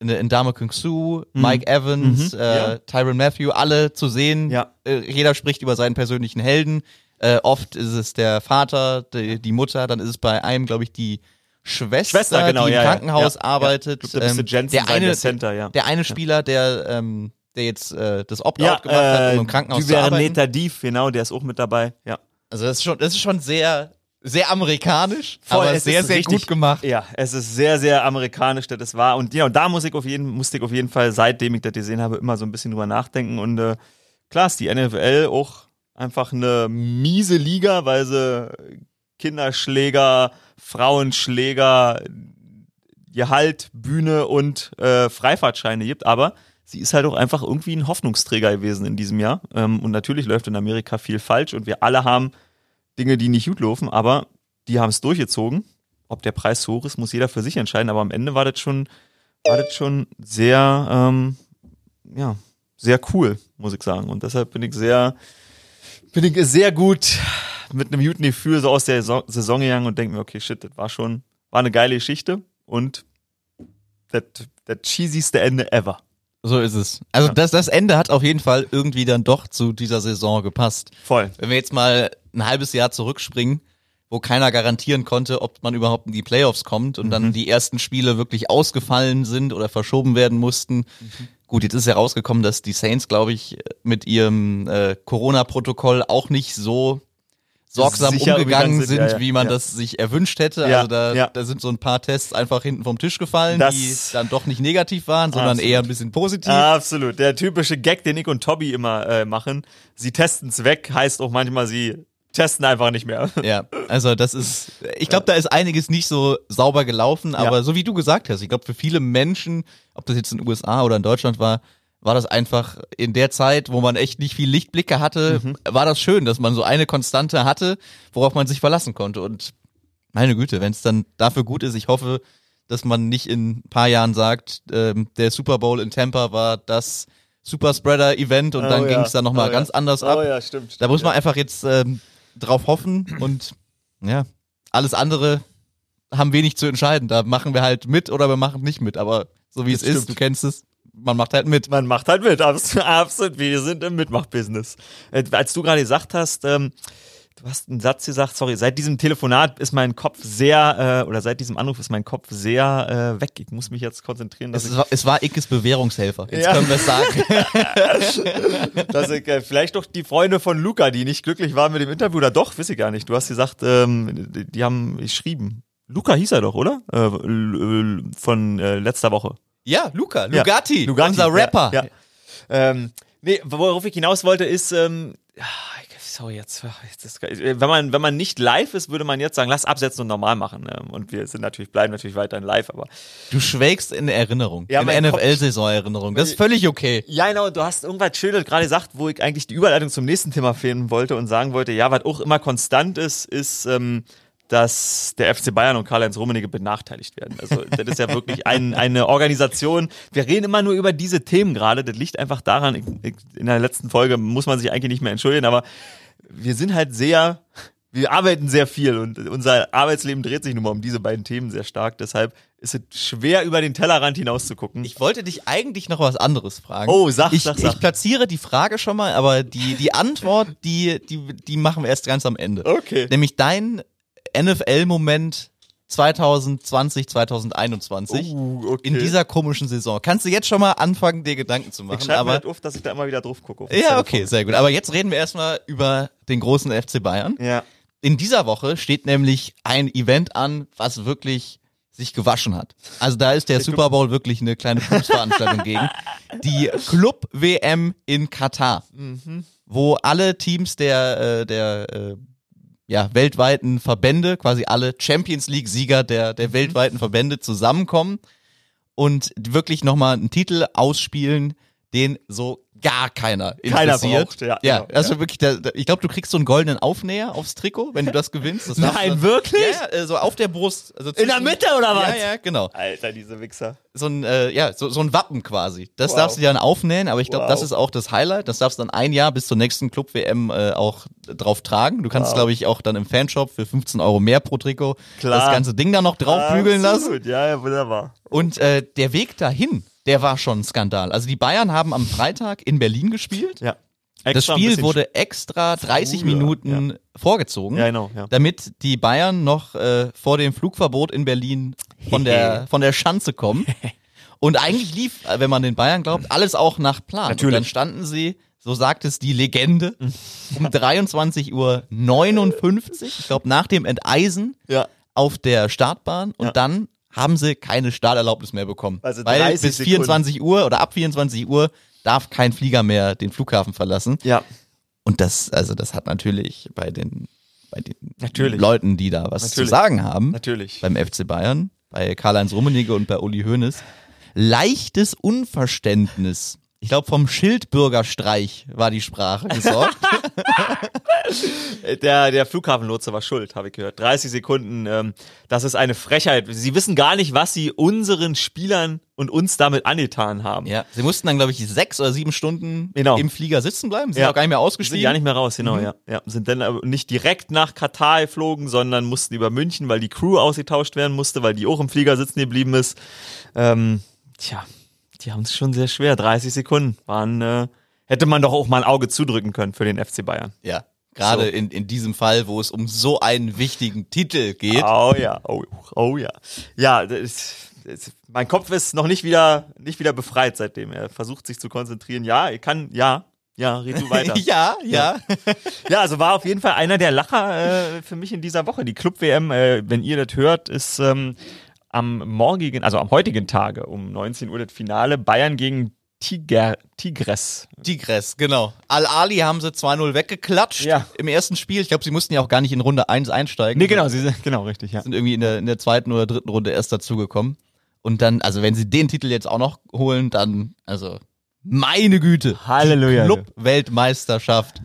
In, Dame Kung Su, Mike Evans, Mhm. äh, Ja. Tyron Matthew, alle zu sehen. Ja. Äh, jeder spricht über seinen persönlichen Helden. Äh, oft ist es der Vater, die, die Mutter, dann ist es bei einem, glaube ich, die Schwester, Schwester, genau, die im ja. Krankenhaus arbeitet. Glaub, der müsste Jensen der eine, der Center, ja. der eine Spieler, der, ähm, der jetzt äh, das Opt-out Ja, gemacht hat, äh, um im Krankenhaus zu arbeiten. Duverneta Dief, genau, der ist auch mit dabei. Ja. Also das ist schon, das ist schon sehr, sehr amerikanisch, Voll, aber sehr, sehr richtig- gut gemacht. Ja, es ist sehr, sehr amerikanisch, das es war. Und ja, und da muss ich auf jeden, musste ich auf jeden Fall, seitdem ich das gesehen habe, immer so ein bisschen drüber nachdenken. Und äh, klar ist die NFL auch einfach eine miese Liga, weil sie Kinderschläger, Frauenschläger, Gehalt, Bühne und äh, Freifahrtscheine gibt. Aber sie ist halt auch einfach irgendwie ein Hoffnungsträger gewesen in diesem Jahr. Ähm, und natürlich läuft in Amerika viel falsch und wir alle haben Dinge, die nicht gut laufen, aber die haben es durchgezogen. Ob der Preis hoch ist, muss jeder für sich entscheiden. Aber am Ende war das schon, war das schon sehr, ähm, ja, sehr cool, muss ich sagen. Und deshalb bin ich sehr, bin ich sehr gut mit einem guten Gefühl so aus der Saison- Saison gegangen und denke mir, okay, shit, das war schon, war eine geile Geschichte und das, das cheesyste Ende ever. So ist es. Also Ja. das, das Ende hat auf jeden Fall irgendwie dann doch zu dieser Saison gepasst. Voll. Wenn wir jetzt mal ein halbes Jahr zurückspringen, wo keiner garantieren konnte, ob man überhaupt in die Playoffs kommt und Mhm. dann die ersten Spiele wirklich ausgefallen sind oder verschoben werden mussten. Mhm. Gut, jetzt ist herausgekommen, dass die Saints, glaube ich, mit ihrem äh, Corona-Protokoll auch nicht so sorgsam Sicher umgegangen sind, sind, ja, ja, wie man ja. das sich erwünscht hätte. Ja, also da, ja. da sind so ein paar Tests einfach hinten vom Tisch gefallen, Das- die dann doch nicht negativ waren, sondern Absolut. eher ein bisschen positiv. Absolut. Der typische Gag, den Nick und Tobi immer äh, machen. Sie testen's weg, heißt auch manchmal, sie testen einfach nicht mehr. Ja, also das ist, ich glaube, da ist einiges nicht so sauber gelaufen, aber Ja. so wie du gesagt hast, ich glaube, für viele Menschen, ob das jetzt in den USA oder in Deutschland war, war das einfach in der Zeit, wo man echt nicht viel Lichtblicke hatte, Mhm. war das schön, dass man so eine Konstante hatte, worauf man sich verlassen konnte. Und meine Güte, wenn es dann dafür gut ist, ich hoffe, dass man nicht in ein paar Jahren sagt, ähm, der Super Bowl in Tampa war das Superspreader-Event und dann Oh ja. ging es dann nochmal Oh ganz ja. anders ab. Oh ja, stimmt. Da muss man einfach jetzt ähm, drauf hoffen und ja, alles andere haben wenig zu entscheiden. Da machen wir halt mit oder wir machen nicht mit. Aber so wie Das es ist, stimmt. du kennst es, man macht halt mit. Man macht halt mit, abs- absolut. Wir sind im Mitmachbusiness. Äh, als du gerade gesagt hast, ähm, du hast einen Satz gesagt, sorry, seit diesem Telefonat ist mein Kopf sehr, äh, oder seit diesem Anruf ist mein Kopf sehr äh, weg. Ich muss mich jetzt konzentrieren, dass Es ich, war, es war Ickes Bewährungshelfer. Jetzt Ja. können wir es sagen. dass ich äh, vielleicht doch die Freunde von Luca, die nicht glücklich waren mit dem Interview, oder doch, weiß ich gar nicht. Du hast gesagt, ähm, die, die haben geschrieben. Luca hieß er doch, oder? Äh, von äh, letzter Woche. ja, Luca, Ja, Lugatti, Lugatti, unser Rapper. Ja, ja. Ähm, nee, worauf ich hinaus wollte, ist, ähm, sorry, jetzt, jetzt ist, wenn man, wenn man nicht live ist, würde man jetzt sagen, lass absetzen und normal machen. Ähm, und wir sind natürlich, bleiben natürlich weiterhin live, aber. Du schwelgst in Erinnerung, Ja, in Kopf- NFL-Saison-Erinnerung. Das ist völlig okay. Ja, genau, du hast irgendwas Schönes gerade gesagt, wo ich eigentlich die Überleitung zum nächsten Thema finden wollte und sagen wollte, ja, was auch immer konstant ist, ist, ähm, dass der FC Bayern und Karl-Heinz Rummenigge benachteiligt werden. Also das ist ja wirklich ein, eine Organisation. Wir reden immer nur über diese Themen gerade. Das liegt einfach daran, in der letzten Folge muss man sich eigentlich nicht mehr entschuldigen, aber wir sind halt sehr, wir arbeiten sehr viel und unser Arbeitsleben dreht sich nun mal um diese beiden Themen sehr stark. Deshalb ist es schwer, über den Tellerrand hinaus zu gucken. Ich wollte dich eigentlich noch was anderes fragen. Oh, sag, ich, sag, sag. Ich platziere die Frage schon mal, aber die, die Antwort, die, die, die machen wir erst ganz am Ende. Okay. Nämlich dein NFL-Moment 2020, 2021 Oh, okay. in dieser komischen Saison. Kannst du jetzt schon mal anfangen, dir Gedanken zu Ich machen? schreibe mir aber halt auf, dass ich da immer wieder drauf gucke. ja, okay, sehr gut. Aber jetzt reden wir erstmal über den großen FC Bayern. Ja. In dieser Woche steht nämlich ein Event an, was wirklich sich gewaschen hat. Also da ist der Super Bowl wirklich eine kleine Pupsveranstaltung gegen. Die Club WM in Katar, wo alle Teams der, äh, der äh, ja, weltweiten Verbände, quasi alle Champions League-Sieger der, der weltweiten Verbände zusammenkommen. und wirklich nochmal einen Titel ausspielen, den so gar keiner Keiner interessiert. braucht, ja, ja genau, also ja. wirklich, der, der, ich glaube, du kriegst so einen goldenen Aufnäher aufs Trikot, wenn du das gewinnst. Das Nein, du, wirklich? Ja, äh, so auf der Brust. Also In der Mitte oder was? Ja, ja, genau. Alter, diese Wichser. So ein, äh, ja, so, so ein Wappen quasi. Das Wow. darfst du dann aufnähen, aber ich glaube, Wow. das ist auch das Highlight. Das darfst du dann ein Jahr bis zur nächsten Club-WM äh, auch drauf tragen. Du kannst, Wow. glaube ich, auch dann im Fanshop für 15 Euro mehr pro Trikot Klar. das ganze Ding dann noch draufbügeln lassen. Absolut, Ja, ja, wunderbar. Und äh, der Weg dahin, der war schon ein Skandal. Also die Bayern haben am Freitag in Berlin gespielt. Ja. Das Extra ein Spiel wurde extra 30 Früher, Minuten vorgezogen, Ja, genau, ja. damit die Bayern noch äh, vor dem Flugverbot in Berlin von der, von der Schanze kommen. Und eigentlich lief, äh, wenn man den Bayern glaubt, alles auch nach Plan. Natürlich. Und dann standen sie, so sagt es die Legende, um 23.59 Uhr, ich glaube nach dem Enteisen, Ja. auf der Startbahn und Ja. dann haben sie keine Starterlaubnis mehr bekommen. Also Weil 30 bis Sekunden. 24 Uhr oder ab 24 Uhr darf kein Flieger mehr den Flughafen verlassen. Ja. Und das, also das hat natürlich bei den, bei den Natürlich. Leuten, die da was zu Natürlich. sagen haben, Natürlich. beim FC Bayern, bei Karl-Heinz Rummenigge und bei Uli Hoeneß, leichtes Unverständnis. Ich glaube, vom Schildbürgerstreich war die Sprache gesorgt. Der, der Flughafenlotse war schuld, habe ich gehört. 30 Sekunden, ähm, das ist eine Frechheit. Sie wissen gar nicht, was sie unseren Spielern und uns damit angetan haben. ja, sie mussten dann, glaube ich, sechs oder sieben Stunden Genau. im Flieger sitzen bleiben. Sind Ja. auch gar nicht mehr Sind ausgestiegen. gar nicht mehr raus, genau, Mhm. ja. ja. Sind dann nicht direkt nach Katar geflogen, sondern mussten über München, weil die Crew ausgetauscht werden musste, weil die auch im Flieger sitzen geblieben ist. Ähm, tja, die haben es schon sehr schwer. 30 Sekunden waren, äh, hätte man doch auch mal ein Auge zudrücken können für den FC Bayern. Ja, gerade So. in, in diesem Fall, wo es um so einen wichtigen Titel geht. Oh ja, oh, oh ja. Ja, das, das, mein Kopf ist noch nicht wieder, nicht wieder befreit seitdem. Er versucht sich zu konzentrieren. Ja, er kann, ja, ja, red du weiter. ja, ja. Ja, also war auf jeden Fall einer der Lacher äh, für mich in dieser Woche. Die Club-WM, äh, wenn ihr das hört, ist ähm, am morgigen, also am heutigen Tage um 19 Uhr das Finale Bayern gegen Tiger, Tigres. Tigres, genau. Al-Ali haben sie 2-0 weggeklatscht Ja. im ersten Spiel. Ich glaube, sie mussten ja auch gar nicht in Runde 1 einsteigen. Nee, genau, sie sind, genau, richtig, ja. Sind irgendwie in der, in der zweiten oder dritten Runde erst dazugekommen. Und dann, also wenn sie den Titel jetzt auch noch holen, dann, also, meine Güte. Halleluja. Club-Weltmeisterschaft.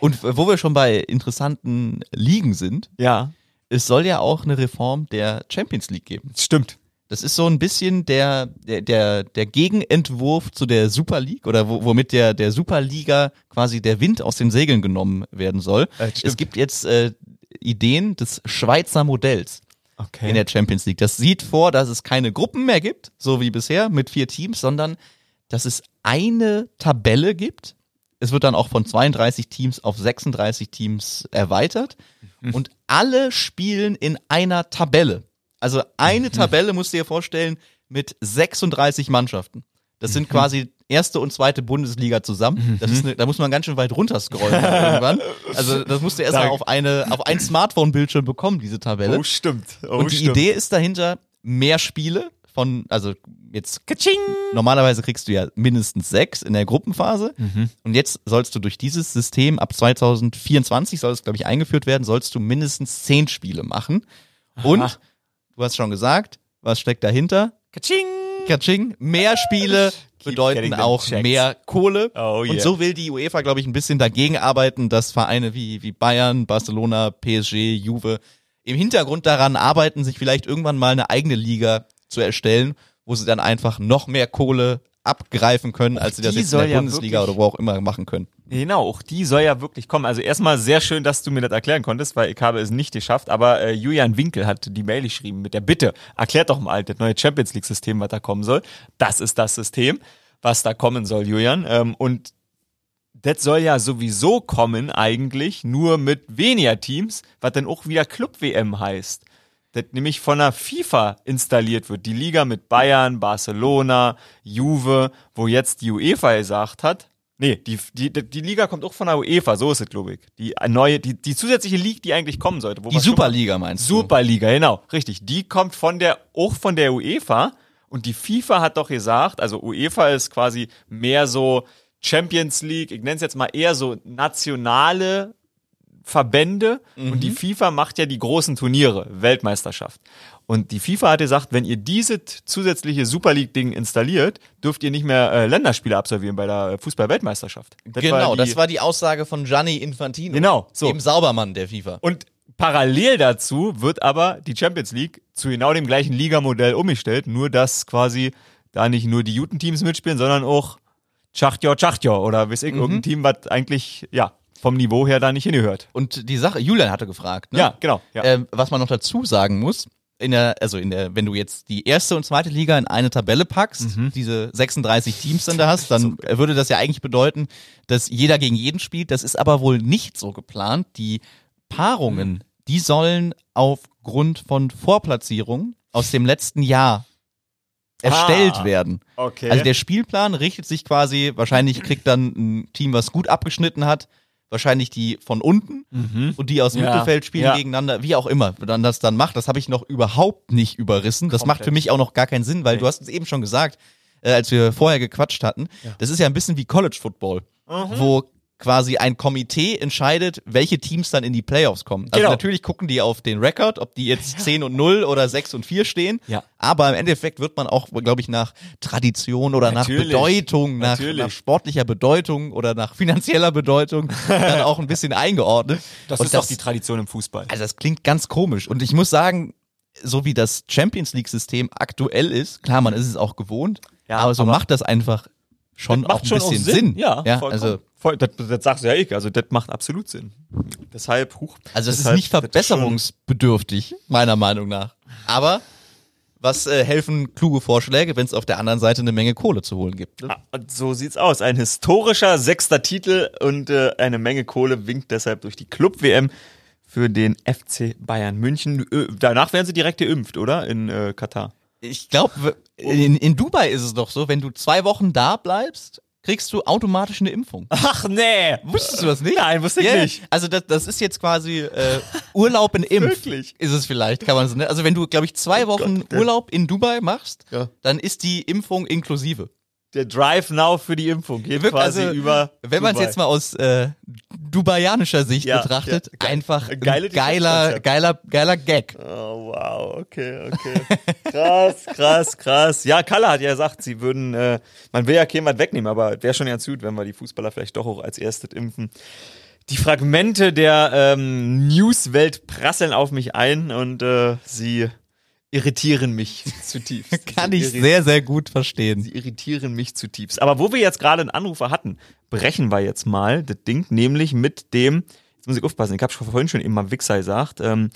Und wo wir schon bei interessanten Ligen sind, Ja, es soll ja auch eine Reform der Champions League geben. stimmt. Das ist so ein bisschen der, der, der, der Gegenentwurf zu der Super League oder wo, womit der, der Superliga quasi der Wind aus den Segeln genommen werden soll. Äh, es gibt jetzt äh, Ideen des Schweizer Modells Okay. in der Champions League. Das sieht vor, dass es keine Gruppen mehr gibt, so wie bisher mit vier Teams, sondern dass es eine Tabelle gibt. Es wird dann auch von 32 Teams auf 36 Teams erweitert und alle spielen in einer Tabelle. Also eine Tabelle musst du dir vorstellen mit 36 Mannschaften. Das sind quasi erste und zweite Bundesliga zusammen. Das ist eine, da muss man ganz schön weit runterscrollen irgendwann. Also das musst du erstmal auf eine auf ein Smartphone-Bildschirm bekommen, diese Tabelle. Oh, stimmt. Oh, Und die stimmt. Idee ist dahinter, mehr Spiele von, also jetzt normalerweise kriegst du ja mindestens sechs in der Gruppenphase. Mhm. Und jetzt sollst du durch dieses System ab 2024 soll es, glaube ich, eingeführt werden, sollst du mindestens zehn Spiele machen. Und du hast schon gesagt, was steckt dahinter? Katsching. Katsching, mehr Spiele bedeuten auch checks. mehr Kohle. Oh, Und yeah. so will die UEFA, glaube ich, ein bisschen dagegen arbeiten, dass Vereine wie, wie Bayern, Barcelona, PSG, Juve im Hintergrund daran arbeiten, sich vielleicht irgendwann mal eine eigene Liga zu erstellen, wo sie dann einfach noch mehr Kohle abgreifen können, als sie das jetzt in der ja Bundesliga wirklich- oder wo auch immer machen können. Genau, auch die soll ja wirklich kommen. Also erstmal sehr schön, dass du mir das erklären konntest, weil ich habe es nicht geschafft. Aber äh, Julian Winkel hat die Mail geschrieben mit der Bitte, erklärt doch mal das neue Champions League System, was da kommen soll. Das ist das System, was da kommen soll, Julian. Ähm, und das soll ja sowieso kommen eigentlich, nur mit weniger Teams, was dann auch wieder Club-WM heißt. Das nämlich von der FIFA installiert wird. Die Liga mit Bayern, Barcelona, Juve, wo jetzt die UEFA gesagt hat, nee, die, die, die Liga kommt auch von der UEFA, so ist es, glaube ich. Die neue, die, die zusätzliche League, die eigentlich kommen sollte. Wo Die Superliga meinst du? Superliga, genau, richtig. Die kommt von der, auch von der UEFA. Und die FIFA hat doch gesagt, also UEFA ist quasi mehr so Champions League, ich nenne es jetzt mal eher so nationale Verbände und die FIFA macht ja die großen Turniere, Weltmeisterschaft. Und die FIFA hat gesagt, wenn ihr diese zusätzliche Super League-Ding installiert, dürft ihr nicht mehr äh, Länderspiele absolvieren bei der Fußball-Weltmeisterschaft. Genau, die- das war die Aussage von Gianni Infantino. Genau, so. Dem Saubermann der FIFA. Und parallel dazu wird aber die Champions League zu genau dem gleichen Ligamodell umgestellt, nur dass quasi da nicht nur die Jutenteams mitspielen, sondern auch Schachtjor, Schachtjor oder weiß ich, Mhm. irgendein Team, was eigentlich, ja, vom Niveau her da nicht hingehört. Und die Sache, Julian hatte gefragt, ne? Ja, genau. Ja. Ähm, was man noch dazu sagen muss, in der, also in der, wenn du jetzt die erste und zweite Liga in eine Tabelle packst, Mhm. diese 36 Teams dann da hast, dann würde das ja eigentlich bedeuten, dass jeder gegen jeden spielt. Das ist aber wohl nicht so geplant. Die Paarungen, Mhm. die sollen aufgrund von Vorplatzierungen aus dem letzten Jahr erstellt Ah. werden. okay. Also der Spielplan richtet sich quasi, wahrscheinlich kriegt dann ein Team, was gut abgeschnitten hat, wahrscheinlich die von unten und die aus dem Ja, Mittelfeld spielen ja. gegeneinander, wie auch immer, dann das dann macht. Das habe ich noch überhaupt nicht überrissen. Das macht Komplett. für mich auch noch gar keinen Sinn, weil Nee. du hast es eben schon gesagt, äh, als wir vorher gequatscht hatten, das ist ja ein bisschen wie College Football, wo quasi ein Komitee entscheidet, welche Teams dann in die Playoffs kommen. Also Genau. natürlich gucken die auf den Rekord, ob die jetzt 10 und 0 oder 6 und 4 stehen. Ja. Aber im Endeffekt wird man auch, glaube ich, nach Tradition oder Natürlich. nach Bedeutung, nach, nach sportlicher Bedeutung oder nach finanzieller Bedeutung dann auch ein bisschen eingeordnet. das Und ist doch die Tradition im Fußball. also das klingt ganz komisch. Und ich muss sagen, so wie das Champions League-System aktuell ist, klar, man ist es auch gewohnt, Ja, aber so aber- macht das einfach schon auch ein bisschen Sinn. Ja, ja vollkommen. also, Voll, das, das sagst du ja ich, also das macht absolut Sinn. Deshalb, huch. also es ist nicht schon- verbesserungsbedürftig, meiner Meinung nach. Aber was äh, helfen kluge Vorschläge, wenn es auf der anderen Seite eine Menge Kohle zu holen gibt? Ne? Ah, so sieht's aus. Ein historischer sechster Titel und äh, eine Menge Kohle winkt deshalb durch die Club-WM für den FC Bayern München. Äh, danach werden sie direkt geimpft, oder? In äh, Katar. Ich glaube, in, in Dubai ist es doch so, wenn du zwei Wochen da bleibst, kriegst du automatisch eine Impfung. Ach nee! Wusstest du das nicht? Nein, wusste ich Ja, nicht. Also das, das ist jetzt quasi äh, Urlaub in Impf. Wirklich? Ist es vielleicht, kann man so nennen. Also wenn du, glaube ich, zwei Wochen Gott, ja. Urlaub in Dubai machst, Ja. dann ist die Impfung inklusive. Der Drive Now für die Impfung geht Wirk- quasi also, über. Wenn man es jetzt mal aus äh, dubaianischer Sicht Ja, betrachtet, ja, einfach ein geile ein geiler, Konzept. geiler, geiler Gag. Oh, wow, okay, okay. krass, krass, krass. Ja, Kalle hat ja gesagt, sie würden, äh, man will ja was wegnehmen, aber wäre schon ganz gut, wenn wir die Fußballer vielleicht doch auch als erstes impfen. Die Fragmente der ähm, Newswelt prasseln auf mich ein und äh, sie irritieren mich zutiefst. Kann ich sehr, sehr gut verstehen. Sie irritieren mich zutiefst. Aber wo wir jetzt gerade einen Anrufer hatten, brechen wir jetzt mal das Ding, nämlich mit dem, jetzt muss ich aufpassen, ich habe vorhin schon eben mal Wichser gesagt, ähm,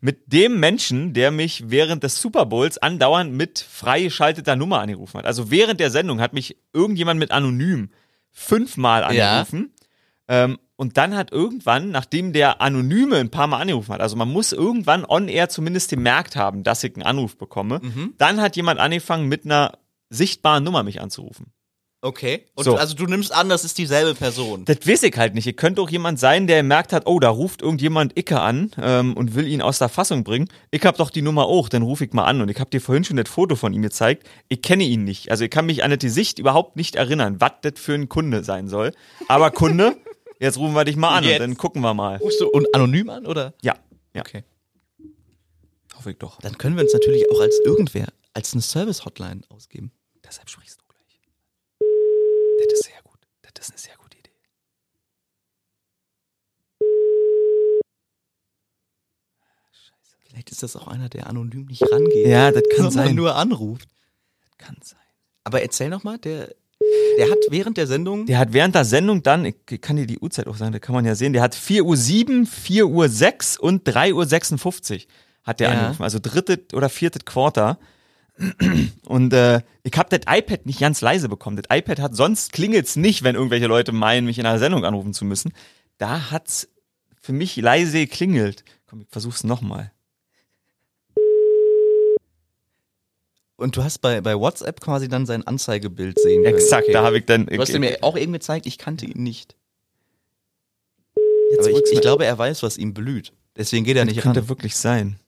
mit dem Menschen, der mich während des Super Bowls andauernd mit freigeschalteter Nummer angerufen hat. Also während der Sendung hat mich irgendjemand mit anonym fünfmal Ja. angerufen. Ähm, und dann hat irgendwann, nachdem der Anonyme ein paar Mal angerufen hat, also man muss irgendwann on air zumindest gemerkt haben, dass ich einen Anruf bekomme, Mhm. dann hat jemand angefangen, mit einer sichtbaren Nummer mich anzurufen. Okay. Und So. also du nimmst an, das ist dieselbe Person. Das weiß ich halt nicht. Ihr könnte auch jemand sein, der gemerkt hat, oh, da ruft irgendjemand Icke an ähm, und will ihn aus der Fassung bringen. Ich hab doch die Nummer auch, dann rufe ich mal an. Und ich habe dir vorhin schon das Foto von ihm gezeigt. Ich kenne ihn nicht. Also ich kann mich an das Gesicht überhaupt nicht erinnern, was das für ein Kunde sein soll. Aber Kunde, jetzt rufen wir dich mal an Jetzt. und dann gucken wir mal. Rufst du und anonym an, oder? Ja, ja. Okay. Hoffe ich doch. Dann können wir uns natürlich auch als irgendwer, als eine Service-Hotline ausgeben. Deshalb sprichst du gleich. Das ist sehr gut. Das ist eine sehr gute Idee. Vielleicht ist das auch einer, der anonym nicht rangeht. Ja, das kann sein. nur anruft. Kann sein. Aber erzähl noch mal, der, der hat während der Sendung. Der hat während der Sendung dann, ich kann dir die Uhrzeit auch sagen, da kann man ja sehen, der hat 4 Uhr 7, 4 Uhr 6 und 3 Uhr 56 hat der Ja. angerufen. Also dritte oder vierte Quarter. Und äh, ich habe das iPad nicht ganz leise bekommen. Das iPad hat sonst klingelt's nicht, wenn irgendwelche Leute meinen, mich in einer Sendung anrufen zu müssen. Da hat's für mich leise geklingelt. Komm, ich versuch's nochmal. Und du hast bei, bei WhatsApp quasi dann sein Anzeigebild sehen können. Exakt, da habe ich dann. Du hast ihn mir auch eben gezeigt, ich kannte ihn nicht. Jetzt Aber ich, ich glaube, er weiß, was ihm blüht. Deswegen geht er nicht könnte ran. wirklich sein.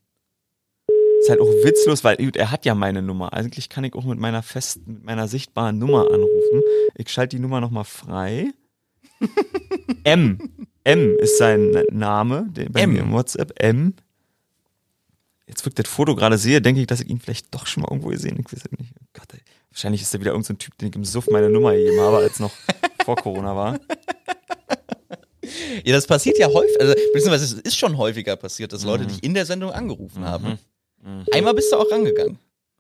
Ist halt auch witzlos, weil gut, er hat ja meine Nummer. Eigentlich kann ich auch mit meiner festen, mit meiner sichtbaren Nummer anrufen. Ich schalte die Nummer nochmal frei. M. M ist sein Name, bei M. mir im WhatsApp. M. Jetzt wirkt das Foto gerade sehe, denke ich, dass ich ihn vielleicht doch schon mal irgendwo gesehen habe. Ich weiß es nicht. Oh Gott, ey. Wahrscheinlich ist er wieder irgendein so Typ, den ich im Suff meine Nummer gegeben habe, als noch vor Corona war. Ja, das passiert ja häufig, also beziehungsweise es ist schon häufiger passiert, dass Leute dich in der Sendung angerufen haben. Einmal bist du auch rangegangen.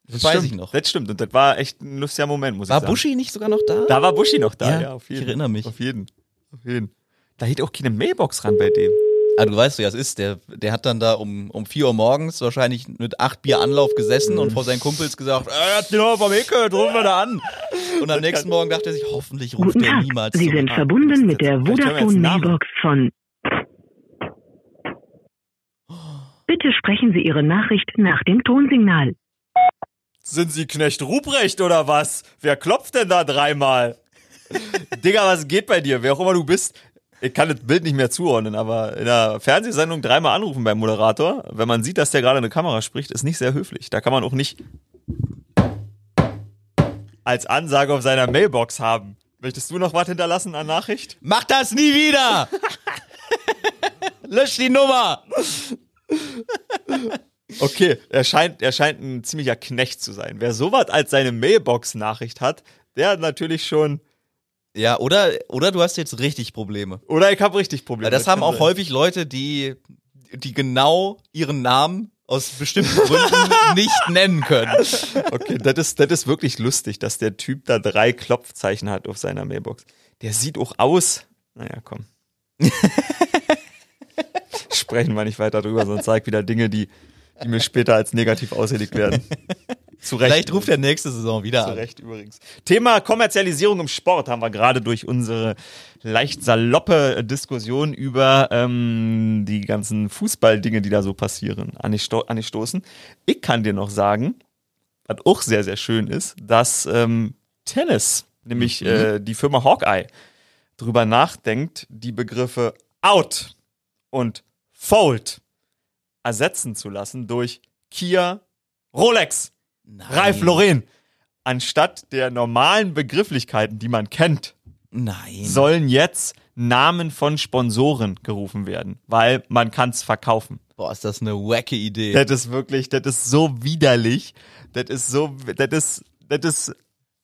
Das weiß stimmt, ich noch. Das stimmt. Und das war echt ein lustiger Moment, muss War ich sagen. Buschi nicht sogar noch da? Da war Buschi noch da, Ja, ja, auf jeden. ich erinnere mich. Auf jeden. Auf jeden. Da hielt auch keine Mailbox ran bei dem. Ah, du weißt, wie das ist. Der, der hat dann da um, um 4 Uhr morgens wahrscheinlich mit acht Bier Anlauf gesessen und vor seinen Kumpels gesagt, äh, hat die Nummer vom Ecke, rufen wir da an. Und am nächsten Morgen dachte er sich, hoffentlich ruft Tag, niemals Sie sind verbunden mit der Vodafone. Mailbox von. Bitte sprechen Sie Ihre Nachricht nach dem Tonsignal. Sind Sie Knecht Ruprecht oder was? Wer klopft denn da dreimal? Digga, was geht bei dir? Wer auch immer du bist. Ich kann das Bild nicht mehr zuordnen, aber in der Fernsehsendung dreimal anrufen beim Moderator, wenn man sieht, dass der gerade eine Kamera spricht, ist nicht sehr höflich. Da kann man auch nicht als Ansage auf seiner Mailbox haben. Möchtest du noch was hinterlassen an Nachricht? Mach das nie wieder! Lösch die Nummer! Okay, er scheint, er scheint ein ziemlicher Knecht zu sein. Wer sowas als seine Mailbox-Nachricht hat, der hat natürlich schon. Ja, oder, oder du hast jetzt richtig Probleme. Oder ich habe richtig Probleme. Das haben auch häufig Leute, die, die genau ihren Namen aus bestimmten Gründen nicht nennen können. Okay, das ist, das ist wirklich lustig, dass der Typ da drei Klopfzeichen hat auf seiner Mailbox. Der sieht auch aus. Naja, komm. Sprechen wir nicht weiter drüber, sonst ich wieder Dinge, die, die mir später als negativ ausgelegt werden. Zu Recht. Vielleicht ruft er nächste Saison wieder Zu an. Recht übrigens. Thema Kommerzialisierung im Sport haben wir gerade durch unsere leicht saloppe Diskussion über ähm, die ganzen Fußballdinge, die da so passieren, angesto angestoßen. Ich kann dir noch sagen, was auch sehr, sehr schön ist, dass ähm, Tennis, nämlich äh, die Firma Hawkeye, drüber nachdenkt, die Begriffe out und fold ersetzen zu lassen durch Kia Rolex. Ralf Lauren. Anstatt der normalen Begrifflichkeiten, die man kennt, Nein. sollen jetzt Namen von Sponsoren gerufen werden, weil man kann es verkaufen. Boah, ist das eine wacke Idee. Das ist wirklich, das ist so widerlich. Das ist so, das ist, das ist,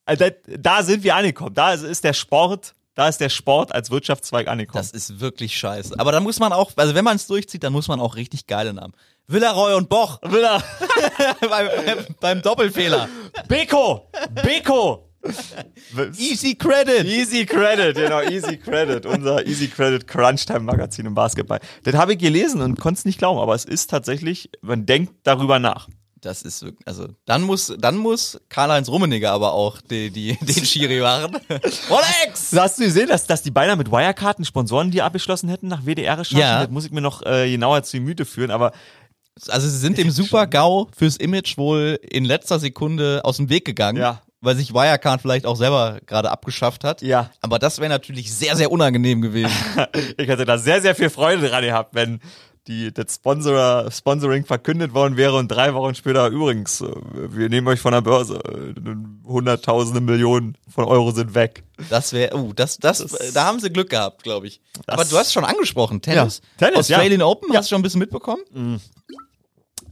äh, das, da sind wir angekommen. Da ist, der Sport, da ist der Sport als Wirtschaftszweig angekommen. Das ist wirklich scheiße. Aber da muss man auch, also wenn man es durchzieht, dann muss man auch richtig geile Namen. Villaroy und Boch will er. beim, beim Doppelfehler. Beko! Beko! Easy Credit. Easy Credit, genau, Easy Credit, unser Easy Credit Crunch Time Magazin im Basketball. Das habe ich gelesen und konnte es nicht glauben, aber es ist tatsächlich, man denkt darüber nach. Das ist wirklich, also dann muss, dann muss Karl-Heinz Rummenigge aber auch die, die, den Schiri machen. Rolex! Hast du gesehen, dass, dass die beinahe mit Wirecard Sponsoren die abgeschlossen hätten nach WDR-Recherchen? Ja. Das muss ich mir noch äh, genauer zu Gemüte führen, aber Also sie sind dem Super-GAU fürs Image wohl in letzter Sekunde aus dem Weg gegangen. Ja. Weil sich Wirecard vielleicht auch selber gerade abgeschafft hat. Ja. Aber das wäre natürlich sehr, sehr unangenehm gewesen. ich hätte da sehr, sehr viel Freude dran gehabt, wenn die, das Sponsor, Sponsoring verkündet worden wäre und drei Wochen später übrigens, äh, wir nehmen euch von der Börse, äh, hunderttausende Millionen von Euro sind weg. Das wäre, uh, das, das, da haben sie Glück gehabt, glaube ich. Aber du hast schon angesprochen, Tennis. Ja, Tennis, ja. Australian Open, hast du schon ein bisschen mitbekommen?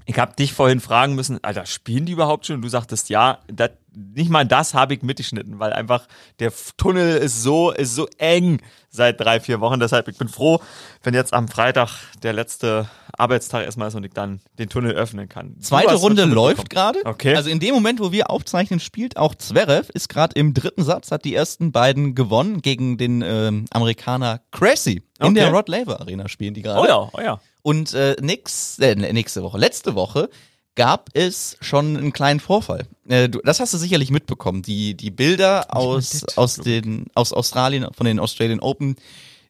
Ich habe dich vorhin fragen müssen, Alter, spielen die überhaupt schon? Und du sagtest ja, dat, nicht mal das habe ich mitgeschnitten, weil einfach der Tunnel ist so, ist so eng seit drei, vier Wochen. Deshalb, ich bin froh, wenn jetzt am Freitag der letzte Arbeitstag erstmal ist und ich dann den Tunnel öffnen kann. Zweite Runde läuft gerade. Okay. Also in dem Moment, wo wir aufzeichnen, spielt auch Zverev, ist gerade im dritten Satz, hat die ersten beiden gewonnen gegen den ähm, Amerikaner Cressy. In Okay. der Rod Laver Arena spielen die gerade. Oh ja, oh ja. Und äh, nix, äh, nächste Woche, letzte Woche gab es schon einen kleinen Vorfall. Äh, du, das hast du sicherlich mitbekommen. Die, die Bilder aus, aus, den, aus Australien, von den Australian Open.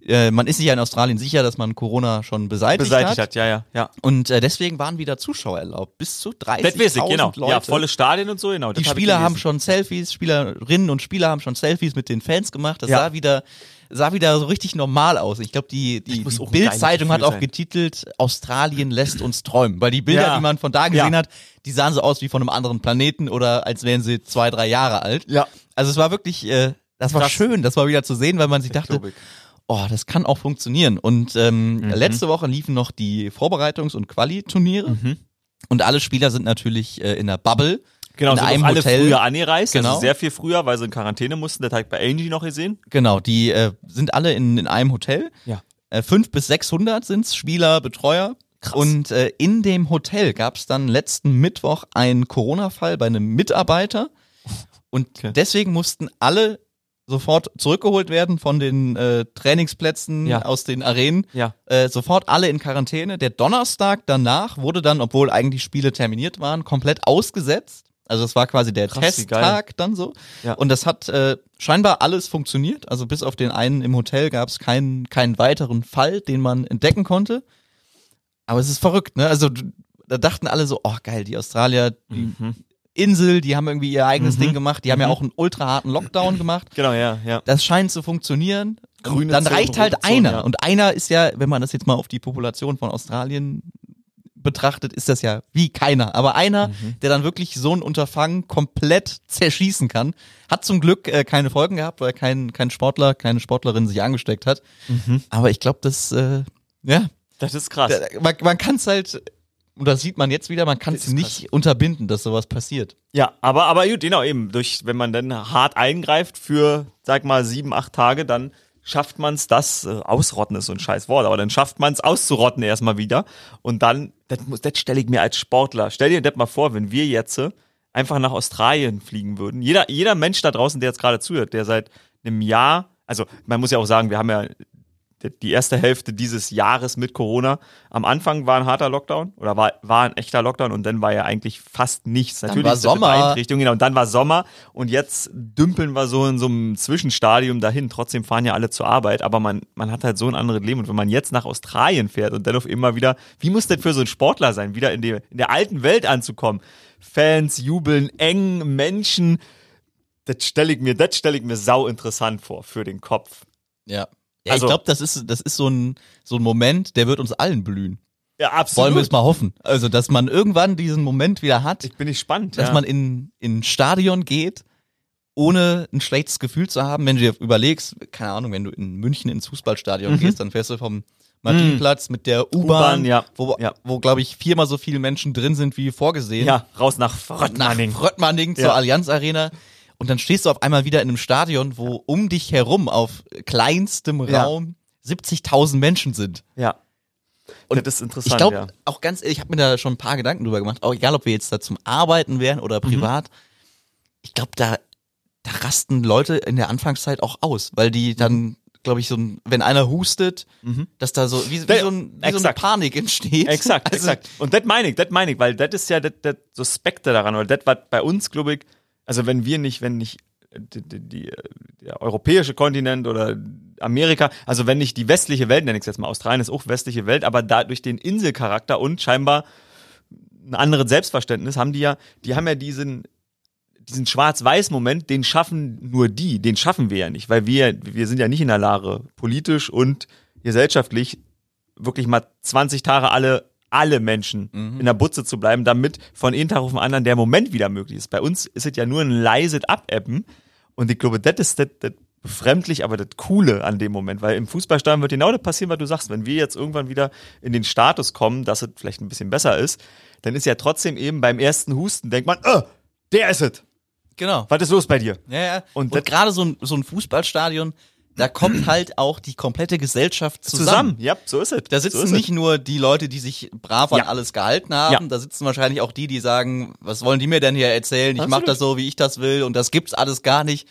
Äh, man ist sich ja in Australien sicher, dass man Corona schon beseitigt, Beseitigt hat. hat, ja, ja, ja. Und äh, deswegen waren wieder Zuschauer erlaubt. Bis zu 30.000 Das weiß ich, genau. Leute. Ja, volle Stadien und so, genau. die das hab Spieler haben schon Selfies, Spielerinnen und Spieler haben schon Selfies mit den Fans gemacht. Das Ja. sah wieder sah wieder so richtig normal aus. Ich glaube, die, die, die Bild-Zeitung hat auch getitelt, Australien lässt uns träumen. Weil die Bilder, Ja. die man von da gesehen Ja. hat, die sahen so aus wie von einem anderen Planeten oder als wären sie zwei, drei Jahre alt. Ja. Also es war wirklich, äh, das war Krass. schön, das war wieder zu sehen, weil man sich dachte, oh, das kann auch funktionieren. Und ähm, Mhm. letzte Woche liefen noch die Vorbereitungs- und Quali-Turniere. Mhm. Und alle Spieler sind natürlich äh, in der Bubble. Genau, in sind einem alle Hotel. früher angereist, Genau. also sehr viel früher, weil sie in Quarantäne mussten. Habe ich bei Angie noch gesehen. Genau, die äh, sind alle in, in einem Hotel. Ja. Äh, fünf bis 600 sind's, Spieler, Betreuer. Krass. Und äh, in dem Hotel gab's dann letzten Mittwoch einen Corona-Fall bei einem Mitarbeiter. Und Okay. deswegen mussten alle sofort zurückgeholt werden von den äh, Trainingsplätzen Ja. aus den Arenen. Ja. Äh, sofort alle in Quarantäne. Der Donnerstag danach wurde dann, obwohl eigentlich Spiele terminiert waren, komplett ausgesetzt. Also es war quasi der Krass. Testtag dann so. Ja. Und das hat äh, scheinbar alles funktioniert. Also bis auf den einen im Hotel gab es keinen, keinen weiteren Fall, den man entdecken konnte. Aber es ist verrückt, ne? Also da dachten alle so, oh geil, die Australier, die Mhm. Insel, die haben irgendwie ihr eigenes Ding gemacht. Die haben ja auch einen ultra harten Lockdown gemacht. Genau, ja, ja. Das scheint zu funktionieren. Grüne dann Zone, reicht halt Zone, einer. ja. Und einer ist ja, wenn man das jetzt mal auf die Population von Australien betrachtet, ist das ja wie keiner. Aber einer, Mhm. der dann wirklich so ein Unterfangen komplett zerschießen kann, hat zum Glück äh, keine Folgen gehabt, weil kein, kein Sportler, keine Sportlerin sich angesteckt hat. Mhm. Aber ich glaube, das, äh, ja, Das ist krass. da, man, man kann es halt, und das sieht man jetzt wieder, man kann es nicht unterbinden, dass sowas passiert. Ja, aber, aber gut, genau, eben, durch, wenn man dann hart eingreift für, sag mal, sieben, acht Tage, dann schafft man es, das, äh, ausrotten ist so ein scheiß Wort, aber dann schafft man es auszurotten erstmal wieder. Und dann, das, das stelle ich mir als Sportler, stell dir das mal vor, wenn wir jetzt äh, einfach nach Australien fliegen würden. Jeder, jeder Mensch da draußen, der jetzt gerade zuhört, der seit einem Jahr, also man muss ja auch sagen, wir haben ja die erste Hälfte dieses Jahres mit Corona. Am Anfang war ein harter Lockdown oder war, war ein echter Lockdown und dann war ja eigentlich fast nichts. Natürlich war Sommer. Beeinträchtigung, genau. Und dann war Sommer und jetzt dümpeln wir so in so einem Zwischenstadium dahin. Trotzdem fahren ja alle zur Arbeit, aber man, man hat halt so ein anderes Leben. Und wenn man jetzt nach Australien fährt und dann auf immer wieder, wie muss das für so ein Sportler sein, wieder in, die, in der alten Welt anzukommen? Fans jubeln, eng, Menschen. Das stelle ich mir, das stelle ich mir sau interessant vor für den Kopf. Ja. Ja, Also- ich glaube, das ist, das ist so ein, so ein Moment, der wird uns allen blühen. Ja, absolut. Wollen wir es mal hoffen. Also, dass man irgendwann diesen Moment wieder hat, Ich bin gespannt. dass ja. man in, in ein Stadion geht, ohne ein schlechtes Gefühl zu haben. Wenn du dir überlegst, keine Ahnung, wenn du in München ins Fußballstadion gehst, dann fährst du vom Marienplatz mit der U-Bahn, Mhm. Ja. wo, Ja. wo glaube ich, viermal so viele Menschen drin sind wie vorgesehen. ja, raus nach nach Fröttmanning. Fröttmanning zur. Allianz Arena. Und dann stehst du auf einmal wieder in einem Stadion, wo um dich herum auf kleinstem Ja. Raum 70.000 Menschen sind. Ja. Und das ist interessant, Ich glaube, ja. auch ganz ehrlich, ich habe mir da schon ein paar Gedanken drüber gemacht, auch egal, ob wir jetzt da zum Arbeiten wären oder Mhm. privat. Ich glaube, da, da rasten Leute in der Anfangszeit auch aus, weil die dann, glaube ich, so ein, wenn einer hustet, dass da so, wie, wie, so, ein, wie so eine Mhm. Panik entsteht. Exakt, Also, exakt. Und das meine ich, das meine ich, weil das ist ja das, das Suspekte daran, weil das war bei uns, glaube ich, also wenn wir nicht, wenn nicht die, die, die, der europäische Kontinent oder Amerika, also wenn nicht die westliche Welt, nenne ich es jetzt mal, Australien ist auch westliche Welt, aber da durch den Inselcharakter und scheinbar ein anderes Selbstverständnis haben die ja, die haben ja diesen, diesen Schwarz-Weiß-Moment, den schaffen nur die, den schaffen wir ja nicht, weil wir, wir sind ja nicht in der Lage, politisch und gesellschaftlich wirklich mal 20 Tage alle, alle Menschen in der Butze zu bleiben, damit von einem Tag auf den anderen der Moment wieder möglich ist. Bei uns ist es ja nur ein leises Abebben und ich glaube, das ist das, das befremdlich, aber das Coole an dem Moment, weil im Fußballstadion wird genau das passieren, was du sagst. Wenn wir jetzt irgendwann wieder in den Status kommen, dass es vielleicht ein bisschen besser ist, dann ist ja trotzdem eben beim ersten Husten, denkt man, äh, der ist es. Genau. Was ist los bei dir? Ja, ja. Und Und, gerade so ein, so ein Fußballstadion, da kommt halt auch die komplette Gesellschaft zusammen. Zusammen. Ja, so ist es. Da so sitzen ist nicht nur die Leute, die sich brav an Ja. alles gehalten haben, Ja. da sitzen wahrscheinlich auch die, die sagen, was wollen die mir denn hier erzählen? Ich mache das so, wie ich das will und das gibt's alles gar nicht.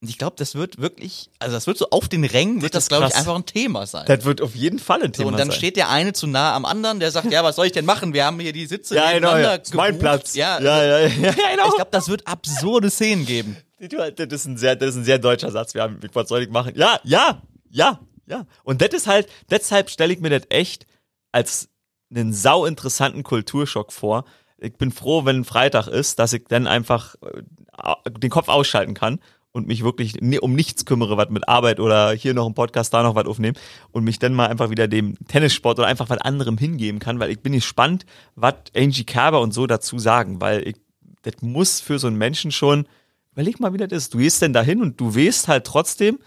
Und ich glaube, das wird wirklich, also das wird so auf den Rängen, wird das, ist glaube ich, einfach ein Thema sein. Das wird auf jeden Fall ein so, Thema und dann sein. steht der eine zu nah am anderen, der sagt, ja, was soll ich denn machen? Wir haben hier die Sitze ja, genau, nebeneinander ja. Das ist mein. Platz. Ja, ja, ja, ja, ja genau. ich glaube, das wird absurde Szenen geben. Das ist ein sehr, das ist ein sehr deutscher Satz. Wir haben, was soll ich machen? Ja, ja, ja, ja. Und das ist halt, deshalb stelle ich mir das echt als einen sau interessanten Kulturschock vor. Ich bin froh, wenn Freitag ist, dass ich dann einfach äh, den Kopf ausschalten kann und mich wirklich um nichts kümmere, was mit Arbeit oder hier noch ein Podcast, da noch was aufnehmen und mich dann mal einfach wieder dem Tennissport oder einfach was anderem hingeben kann, weil ich bin gespannt, was Angie Kerber und so dazu sagen, weil ich, das muss für so einen Menschen schon, überleg mal, wie das ist. Du gehst denn dahin und du weißt halt trotzdem,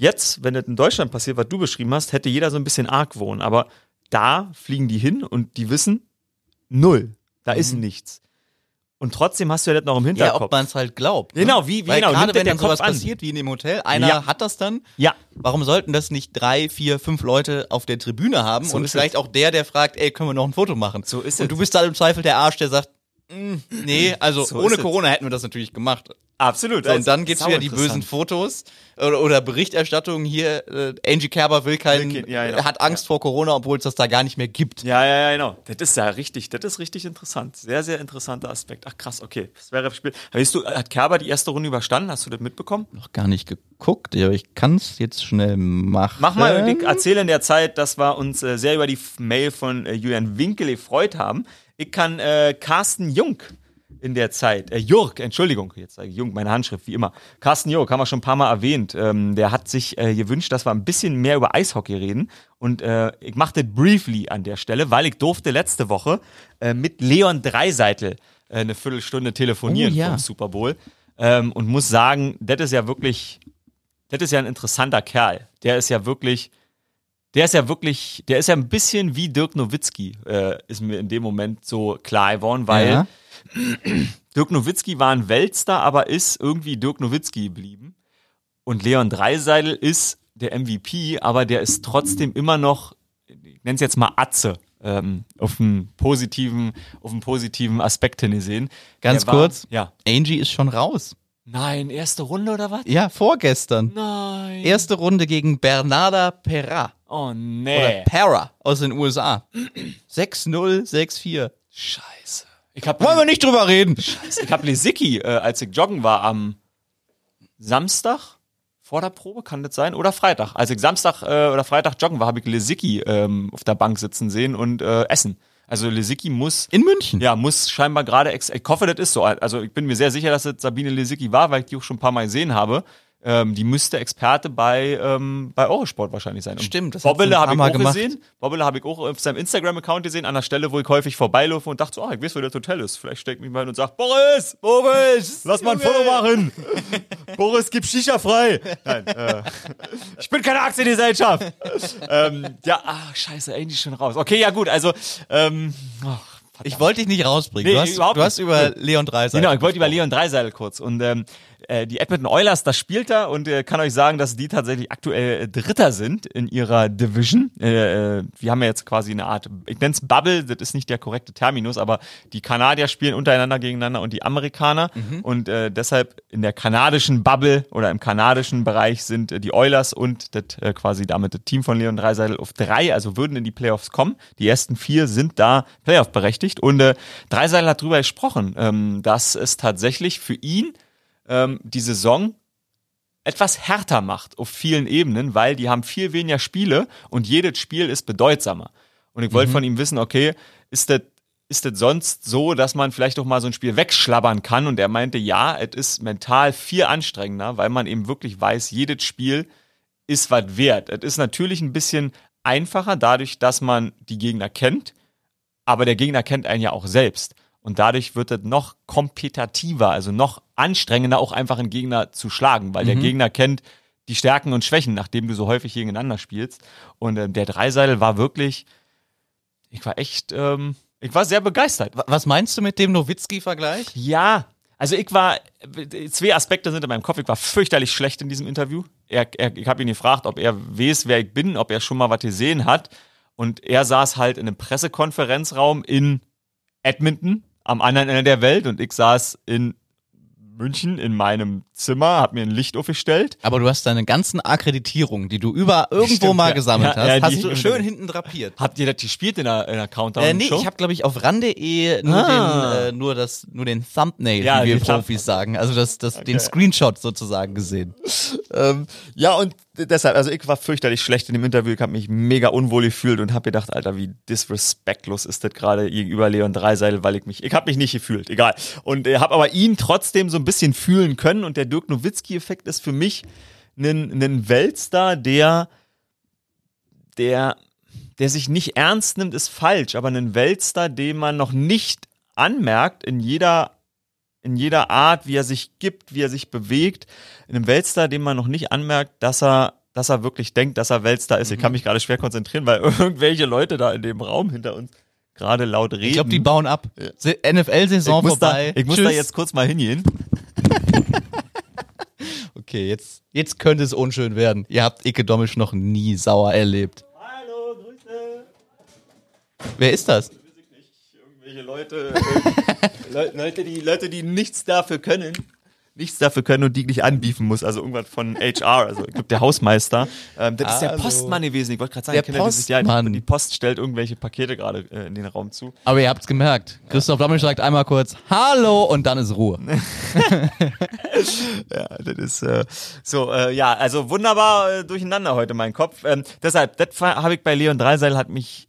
Jetzt, wenn das in Deutschland passiert, was du beschrieben hast, hätte jeder so ein bisschen Argwohn. Aber da fliegen die hin und die wissen, null. Da ist nichts. Und trotzdem hast du ja das noch im Ja, Hinterkopf. ob man es halt glaubt. ne? Genau, wie- wie Weil genau, gerade wenn dann sowas an? passiert, wie in dem Hotel, einer Ja. hat das dann. ja, Warum sollten das nicht drei, vier, fünf Leute auf der Tribüne haben So und vielleicht auch der, der fragt, ey, können wir noch ein Foto machen? So ist Und es. du bist dann im Zweifel der Arsch, der sagt, "Mm, nee, also So ohne es. Corona hätten wir das natürlich gemacht. Absolut. So, und dann gibt's wieder die bösen. Fotos oder, oder Berichterstattungen hier, äh, Angie Kerber will keinen, kein- ja, genau. hat Angst vor Corona, obwohl es das da gar nicht mehr gibt. Ja, ja, ja, genau. Das ist ja richtig, das ist richtig interessant. Sehr, sehr interessanter Aspekt. Ach krass, okay. Das wäre Spiel. Weißt du, hat Kerber die erste Runde überstanden? Hast du das mitbekommen? Noch gar nicht geguckt, aber ich kann's jetzt schnell machen. Mach mal, ich erzähle in der Zeit, dass wir uns äh, sehr über die Mail von äh, Julian Winkel gefreut haben. Ich kann äh, Carsten Jung in der Zeit, äh, Jurk, Entschuldigung, jetzt sage ich Jung, meine Handschrift, wie immer. Carsten Jurk, haben wir schon ein paar Mal erwähnt. Ähm, der hat sich äh, gewünscht, dass wir ein bisschen mehr über Eishockey reden. Und äh, ich mache das briefly an der Stelle, weil ich durfte letzte Woche äh, mit Leon Dreiseitel äh, eine Viertelstunde telefonieren Oh, ja. vom Super Bowl. Ähm, und muss sagen, das ist ja wirklich das ist ja ein interessanter Kerl. Der ist ja wirklich, der ist ja wirklich, der ist ja ein bisschen wie Dirk Nowitzki, äh, ist mir in dem Moment so klar geworden, weil Ja. Dirk Nowitzki war ein Weltstar, aber ist irgendwie Dirk Nowitzki geblieben. Und Leon Dreiseidel ist der MVP, aber der ist trotzdem immer noch, ich nenne es jetzt mal Atze, ähm, auf einen positiven, auf einen positiven Aspekt hin gesehen. Ganz Der war- kurz. Ja. Angie ist schon raus. Nein, erste Runde oder was? Ja, vorgestern. Nein. Erste Runde gegen Bernarda Perra. Oh Oder nee. Para aus den USA. 6-0, 6-4. Scheiße. Ich habe Wollen wir nicht drüber reden? ich hab Lisicki, äh, als ich joggen war am Samstag vor der Probe, kann das sein? Oder Freitag. Als ich Samstag äh, oder Freitag joggen war, habe ich Lisicki ähm, auf der Bank sitzen sehen und äh, essen. Also Lisicki muss In München. ja, muss scheinbar gerade, ich hoffe, das ist so. Also ich bin mir sehr sicher, dass das Sabine Lisicki war, weil ich die auch schon ein paar Mal gesehen habe. Ähm, die müsste Experte bei, ähm, bei Eurosport wahrscheinlich sein. Und Stimmt, das Bobbele habe ich Mal auch gemacht. gesehen. Bobbele habe ich auch auf seinem Instagram-Account gesehen, an der Stelle, wo ich häufig vorbeilaufe und dachte so, ah, ich weiß, wo das Hotel ist. Vielleicht steckt mich mal hin und sagt, Boris, Boris, lass mal ein Junge." Foto machen. Boris, gib Shisha frei. Nein, äh, ich bin keine Aktiengesellschaft. ähm, ja, ach, scheiße, eigentlich schon raus. Okay, ja gut, also, ähm, ach, Ich wollte dich nicht rausbringen. Nee, du hast, überhaupt du hast über Leon Dreiser. Genau, ich wollte über Leon Dreiseil kurz. Und ähm, äh, die Edmonton Oilers, das spielt er und äh, kann euch sagen, dass die tatsächlich aktuell äh, Dritter sind in ihrer Division. Äh, äh, wir haben ja jetzt quasi eine Art, ich nenne es Bubble, das ist nicht der korrekte Terminus, aber die Kanadier spielen untereinander gegeneinander und die Amerikaner. Und äh, deshalb in der kanadischen Bubble oder im kanadischen Bereich sind äh, die Oilers und das äh, quasi damit das Team von Leon Dreiseidel auf drei, also würden in die Playoffs kommen. Die ersten vier sind da Playoff berechtigt. Und äh, Dreiseidel hat drüber gesprochen, ähm, dass es tatsächlich für ihn ähm, die Saison etwas härter macht auf vielen Ebenen, weil die haben viel weniger Spiele und jedes Spiel ist bedeutsamer. Und ich wollte von ihm wissen, okay, ist das ist das sonst so, dass man vielleicht auch mal so ein Spiel wegschlabbern kann? Und er meinte, ja, es ist mental viel anstrengender, weil man eben wirklich weiß, jedes Spiel ist was wert. Es ist natürlich ein bisschen einfacher dadurch, dass man die Gegner kennt, aber der Gegner kennt einen ja auch selbst. Und dadurch wird es noch kompetitiver, also noch anstrengender, auch einfach einen Gegner zu schlagen, weil der Gegner kennt die Stärken und Schwächen, nachdem du so häufig gegeneinander spielst. Und ähm, der Dreiseidel war wirklich, ich war echt, ähm, ich war sehr begeistert. Wa- Was meinst du mit dem Nowitzki-Vergleich? Ja, also ich war, zwei Aspekte sind in meinem Kopf. Ich war fürchterlich schlecht in diesem Interview. Er, er, ich habe ihn gefragt, ob er weiß, wer ich bin, ob er schon mal was gesehen hat. Und er saß halt in einem Pressekonferenzraum in Edmonton, am anderen Ende der Welt. Und ich saß in München in meinem Zimmer, habe mir ein Licht aufgestellt. Aber du hast deine ganzen Akkreditierungen, die du über irgendwo Stimmt, mal ja. gesammelt Ja, hast, ja, hast du schön hinten drapiert. Habt ihr das gespielt in der, in der Countdown? Äh, nee, ich habe glaube ich auf ran.de nur Ah. den äh, nur das nur den Thumbnail, wie wir den Thumb- Profis sagen, also das das den Screenshot sozusagen gesehen. Ähm, ja, und deshalb, also ich war fürchterlich schlecht in dem Interview, ich habe mich mega unwohl gefühlt und habe gedacht, Alter, wie disrespektlos ist das gerade gegenüber Leon Dreiseil, weil ich mich, ich habe mich nicht gefühlt, egal. Und äh, habe aber ihn trotzdem so ein bisschen fühlen können und der Dirk Nowitzki-Effekt ist für mich ein, ein Weltstar, der, der, der sich nicht ernst nimmt, ist falsch, aber ein Weltstar, den man noch nicht anmerkt in jeder in jeder Art, wie er sich gibt, wie er sich bewegt, in einem Weltstar, dem man noch nicht anmerkt, dass er, dass er wirklich denkt, dass er Weltstar ist. Ich kann mich gerade schwer konzentrieren, weil irgendwelche Leute da in dem Raum hinter uns gerade laut reden. Ich glaube, die bauen ab. Ich NFL-Saison muss, da, vorbei. ich muss Tschüss. da jetzt kurz mal hingehen. Okay, jetzt, jetzt könnte es unschön werden. Ihr habt Icke Domisch noch nie sauer erlebt. Hallo, Grüße. Wer ist das? Irgendwelche Leute, Le Leute, die, Leute, die nichts dafür können. Nichts dafür können und die nicht anbiefen muss. Also irgendwas von HR, also ich glaube der Hausmeister. Ähm, das ist der Hallo. Postmann gewesen. Ich wollte gerade sagen, Der Kinder, dieses Jahr, Postmann. die Post stellt irgendwelche Pakete gerade äh, in den Raum zu. Aber ihr habt's gemerkt. Christoph Domisch sagt einmal kurz Hallo und dann ist Ruhe. Ja, das ist äh, so, äh, ja, also wunderbar äh, durcheinander heute mein Kopf. Ähm, deshalb, das habe ich bei Leon Dreiseil hat mich,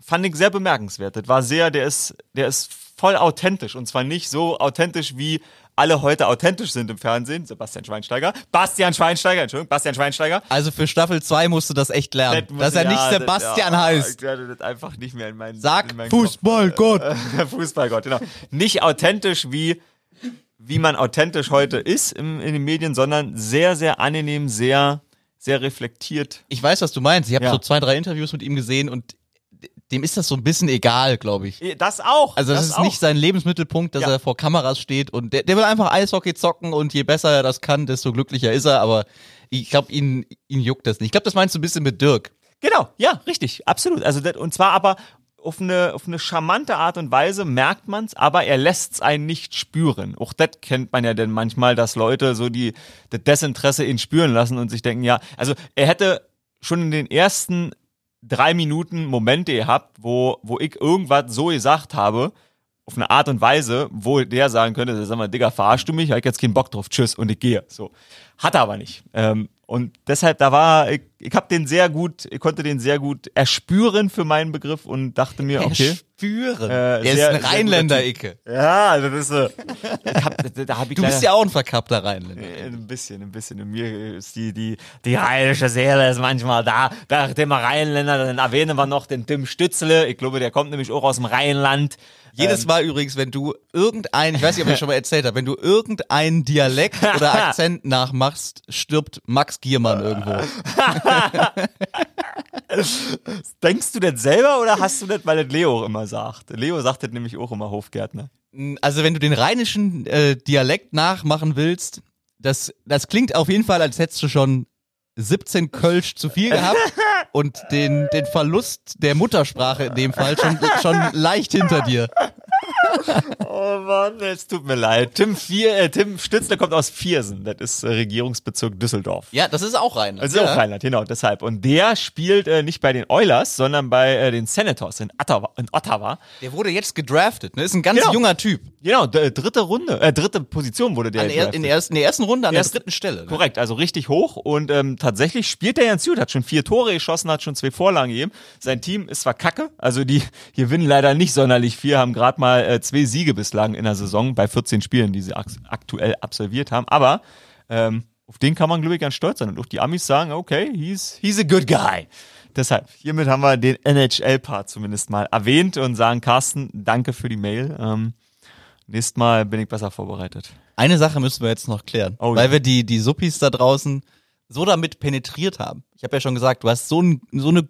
fand ich sehr bemerkenswert. Das war sehr, der ist, der ist voll authentisch und zwar nicht so authentisch wie alle heute authentisch sind im Fernsehen. Sebastian Schweinsteiger, Bastian Schweinsteiger, Entschuldigung, Bastian Schweinsteiger. Also für Staffel 2 musst du das echt lernen. muss- dass er nicht ja, das- Sebastian ja, heißt. Ich werde das einfach nicht mehr in meinen Sag in meinen Fußballgott. Fußballgott, genau. Nicht authentisch wie wie man authentisch heute ist im, in den Medien, sondern sehr, sehr angenehm, sehr, sehr reflektiert. Ich weiß, was du meinst. Ich habe Ja. so zwei, drei Interviews mit ihm gesehen und dem ist das so ein bisschen egal, glaube ich. Das auch. Also das, ist auch. nicht sein Lebensmittelpunkt, dass Ja. er vor Kameras steht und der, der will einfach Eishockey zocken und je besser er das kann, desto glücklicher ist er, aber ich glaube, ihn, ihn juckt das nicht. Ich glaube, das meinst du ein bisschen mit Dirk. Genau, ja, richtig, absolut. Also das, und zwar aber auf eine, auf eine charmante Art und Weise merkt man's, aber er lässt's einen nicht spüren. Auch das kennt man ja denn manchmal, dass Leute so die das Desinteresse ihn spüren lassen und sich denken, ja, also er hätte schon in den ersten drei Minuten Momente gehabt, wo, wo ich irgendwas so gesagt habe, auf eine Art und Weise, wo der sagen könnte, sag mal, Digga, verarschst du mich? Ich hab jetzt keinen Bock drauf, tschüss und ich gehe. So. Hat er aber nicht. Ähm, und deshalb, da war, ich, ich habe den sehr gut, ich konnte den sehr gut erspüren für meinen Begriff und dachte mir, okay. Spüren. Äh, er ist sehr- ein sehr Rheinländer, guter Icke. Ja, das ist so. Hab, da, hab ich Du bist ja auch ein verkappter Rheinländer. äh, Ein bisschen, ein bisschen. In mir ist die, die, die rheinische Seele ist manchmal da. Da Thema Rheinländer, dann erwähnen wir noch den Tim Stützle. Ich glaube, der kommt nämlich auch aus dem Rheinland. Jedes Ähm, Mal übrigens, wenn du irgendein, ich weiß nicht, ob ich schon mal erzählt habe, wenn du irgendeinen Dialekt oder Akzent nachmachst, stirbt Max Giermann irgendwo. Denkst du das selber oder hast du das, weil das Leo immer sagt? Leo sagt das nämlich auch immer Hofgärtner. Also wenn du den rheinischen äh, Dialekt nachmachen willst, das, das klingt auf jeden Fall, als hättest du schon 17 Kölsch zu viel gehabt und den, den Verlust der Muttersprache in dem Fall schon, schon leicht hinter dir. Oh Mann, es tut mir leid. Tim, Vier, äh, Tim Stützle kommt aus Viersen. Das ist äh, Regierungsbezirk Düsseldorf. Ja, das ist auch Rheinland. Das ist ja. auch Rheinland, genau, deshalb. Und der spielt äh, nicht bei den Oilers, sondern bei äh, den Senators in Ottawa. In Ottawa. Der wurde jetzt gedraftet, ne? Ist ein ganz Genau. junger Typ. Genau, d- dritte Runde, äh, dritte Position wurde der An der, in, der ersten, in der ersten Runde an Erst- der dritten Stelle. Ne? Korrekt, also richtig hoch und ähm, tatsächlich spielt er ganz gut, hat schon vier Tore geschossen, hat schon zwei Vorlagen gegeben. Sein Team ist zwar kacke, also die gewinnen leider nicht sonderlich viel, haben gerade mal äh, zwei Siege bislang in der Saison bei 14 Spielen, die sie ak aktuell absolviert haben, aber ähm, auf den kann man glaube ich ganz stolz sein und auch die Amis sagen, okay, he's, he's a good guy. Deshalb, hiermit haben wir den NHL-Part zumindest mal erwähnt und sagen, Carsten, danke für die Mail. Ähm, nächstes Mal bin ich besser vorbereitet. Eine Sache müssen wir jetzt noch klären, Oh, weil ja. wir die, die Suppis da draußen so damit penetriert haben. Ich habe ja schon gesagt, du hast so, ein, so eine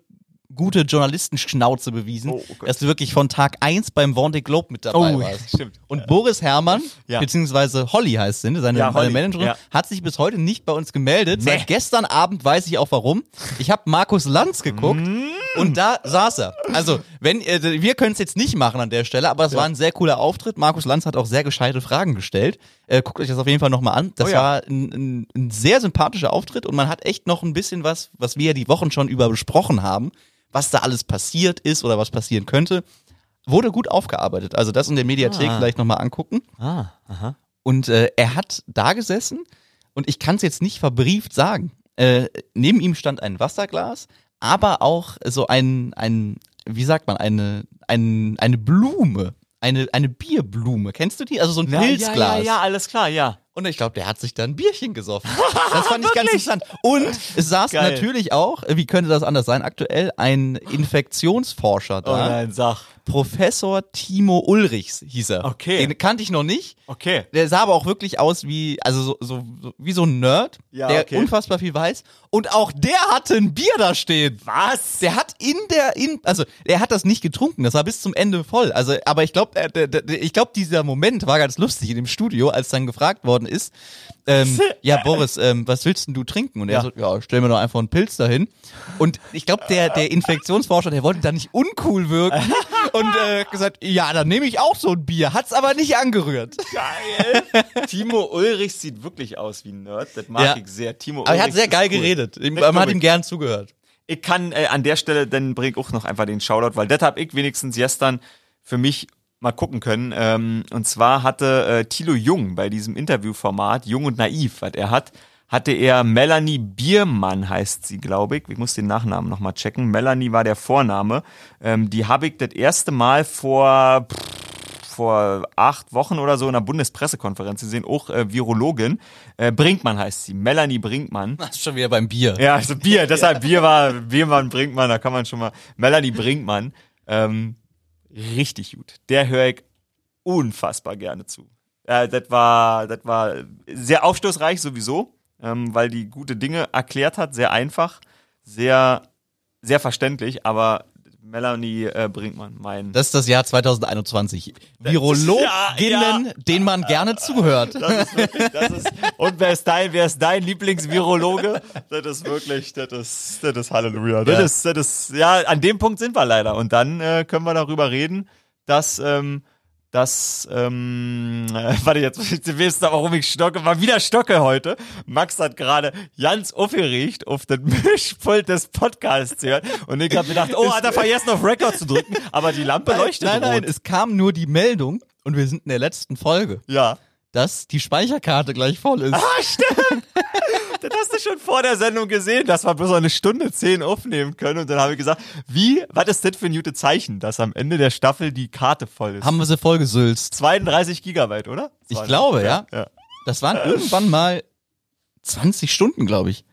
gute Journalistenschnauze bewiesen, Oh, oh dass du wirklich von Tag eins beim Vendée Globe mit dabei Oh, warst. stimmt. Und Boris Herrmann, Ja. beziehungsweise Holly heißt sie, ne, seine, Ja, seine Managerin, ja. hat sich bis heute nicht bei uns gemeldet. Nee. Seit gestern Abend weiß ich auch warum. Ich habe Markus Lanz geguckt Mm. und da saß er. Also, wenn äh, wir können es jetzt nicht machen an der Stelle, aber es war ein sehr cooler Auftritt. Markus Lanz hat auch sehr gescheite Fragen gestellt. Äh, guckt euch das auf jeden Fall nochmal an. Das Oh ja. war ein, ein, ein sehr sympathischer Auftritt und man hat echt noch ein bisschen was, was wir ja die Wochen schon über besprochen haben, was da alles passiert ist oder was passieren könnte, wurde gut aufgearbeitet. Also das in der Mediathek Ah. vielleicht nochmal angucken. Ah, aha. Und äh, er hat da gesessen und ich kann es jetzt nicht verbrieft sagen. Äh, neben ihm stand ein Wasserglas, aber auch so ein, ein wie sagt man, eine, ein, eine Blume. Eine, eine Bierblume. Kennst du die? Also so ein Ja, Pilzglas. Ja, ja, ja, alles klar, ja. Und ich glaube, der hat sich da ein Bierchen gesoffen. Das fand ich ganz interessant. Und es saß Geil. natürlich auch, wie könnte das anders sein, aktuell ein Infektionsforscher Oh da. nein, sag. Professor Timo Ulrichs hieß er. Okay. Den kannte ich noch nicht. Okay. Der sah aber auch wirklich aus wie, also so, so, so wie so ein Nerd, Ja, der okay. unfassbar viel weiß. Und auch der hatte ein Bier da stehen. Was? Der hat in der, in, also er hat das nicht getrunken, das war bis zum Ende voll. Also, aber ich glaube, ich glaube, dieser Moment war ganz lustig in dem Studio, als dann gefragt worden ist, ähm, ja Boris, ähm, was willst denn du trinken? Und er Ja. so, ja, stell mir doch einfach einen Pilz dahin. Und ich glaube, der, der Infektionsforscher, der wollte da nicht uncool wirken und äh, gesagt, ja, dann nehme ich auch so ein Bier. Hat's aber nicht angerührt. Geil. Timo Ulrich sieht wirklich aus wie ein Nerd. Das mag Ja. ich sehr. Timo Aber er hat Ulrich sehr geil cool. geredet. Man glaub hat ich. ihm gern zugehört. Ich kann äh, an der Stelle, dann bring ich auch noch einfach den Shoutout, weil das hab ich wenigstens gestern für mich mal gucken können. Ähm, und zwar hatte äh, Thilo Jung bei diesem Interviewformat, Jung und Naiv, was er hat, hatte er Melanie Biermann, heißt sie, glaube ich. Ich muss den Nachnamen nochmal checken. Melanie war der Vorname. Ähm, die habe ich das erste Mal vor pff, vor acht Wochen oder so in einer Bundespressekonferenz gesehen, auch äh, Virologin. Äh, Brinkmann heißt sie, Melanie Brinkmann. Das ist schon wieder beim Bier. Ja, also Bier, deshalb Bier war, Biermann, Brinkmann, da kann man schon mal, Melanie Brinkmann, ähm, richtig gut. Der höre ich unfassbar gerne zu. Äh, das war, das war sehr aufschlussreich sowieso, ähm, weil die gute Dinge erklärt hat, sehr einfach, sehr, sehr verständlich, aber Melanie äh, Brinkmann, mein. Das ist das Jahr 2021. Virologinnen, Ja, ja. denen man gerne zuhört. Das ist wirklich, das ist, und wer ist dein, wer ist dein Lieblingsvirologe? Das ist wirklich, das ist, das ist Halleluja. Das Ja. ist, das ist, ja, an dem Punkt sind wir leider. Und dann äh, können wir darüber reden, dass, ähm, dass, ähm, äh, warte jetzt, wissen aber, warum ich stocke, mal wieder stocke heute. Max hat gerade ganz aufgeregt auf den Mischpult des Podcasts gehört und ich habe gedacht, oh, hat er vergessen auf Record zu drücken, aber die Lampe leuchtet nein, nein, rot. es kam nur die Meldung und wir sind in der letzten Folge, Ja. dass die Speicherkarte gleich voll ist. Ah, Das hast du schon vor der Sendung gesehen, dass wir bloß eine Stunde zehn aufnehmen können. Und dann habe ich gesagt, wie, was ist das für ein gute Zeichen, dass am Ende der Staffel die Karte voll ist? Haben wir sie voll gesülzt. 32 Gigabyte, oder? Ich glaube, ja. ja. Das waren irgendwann mal 20 Stunden, glaube ich.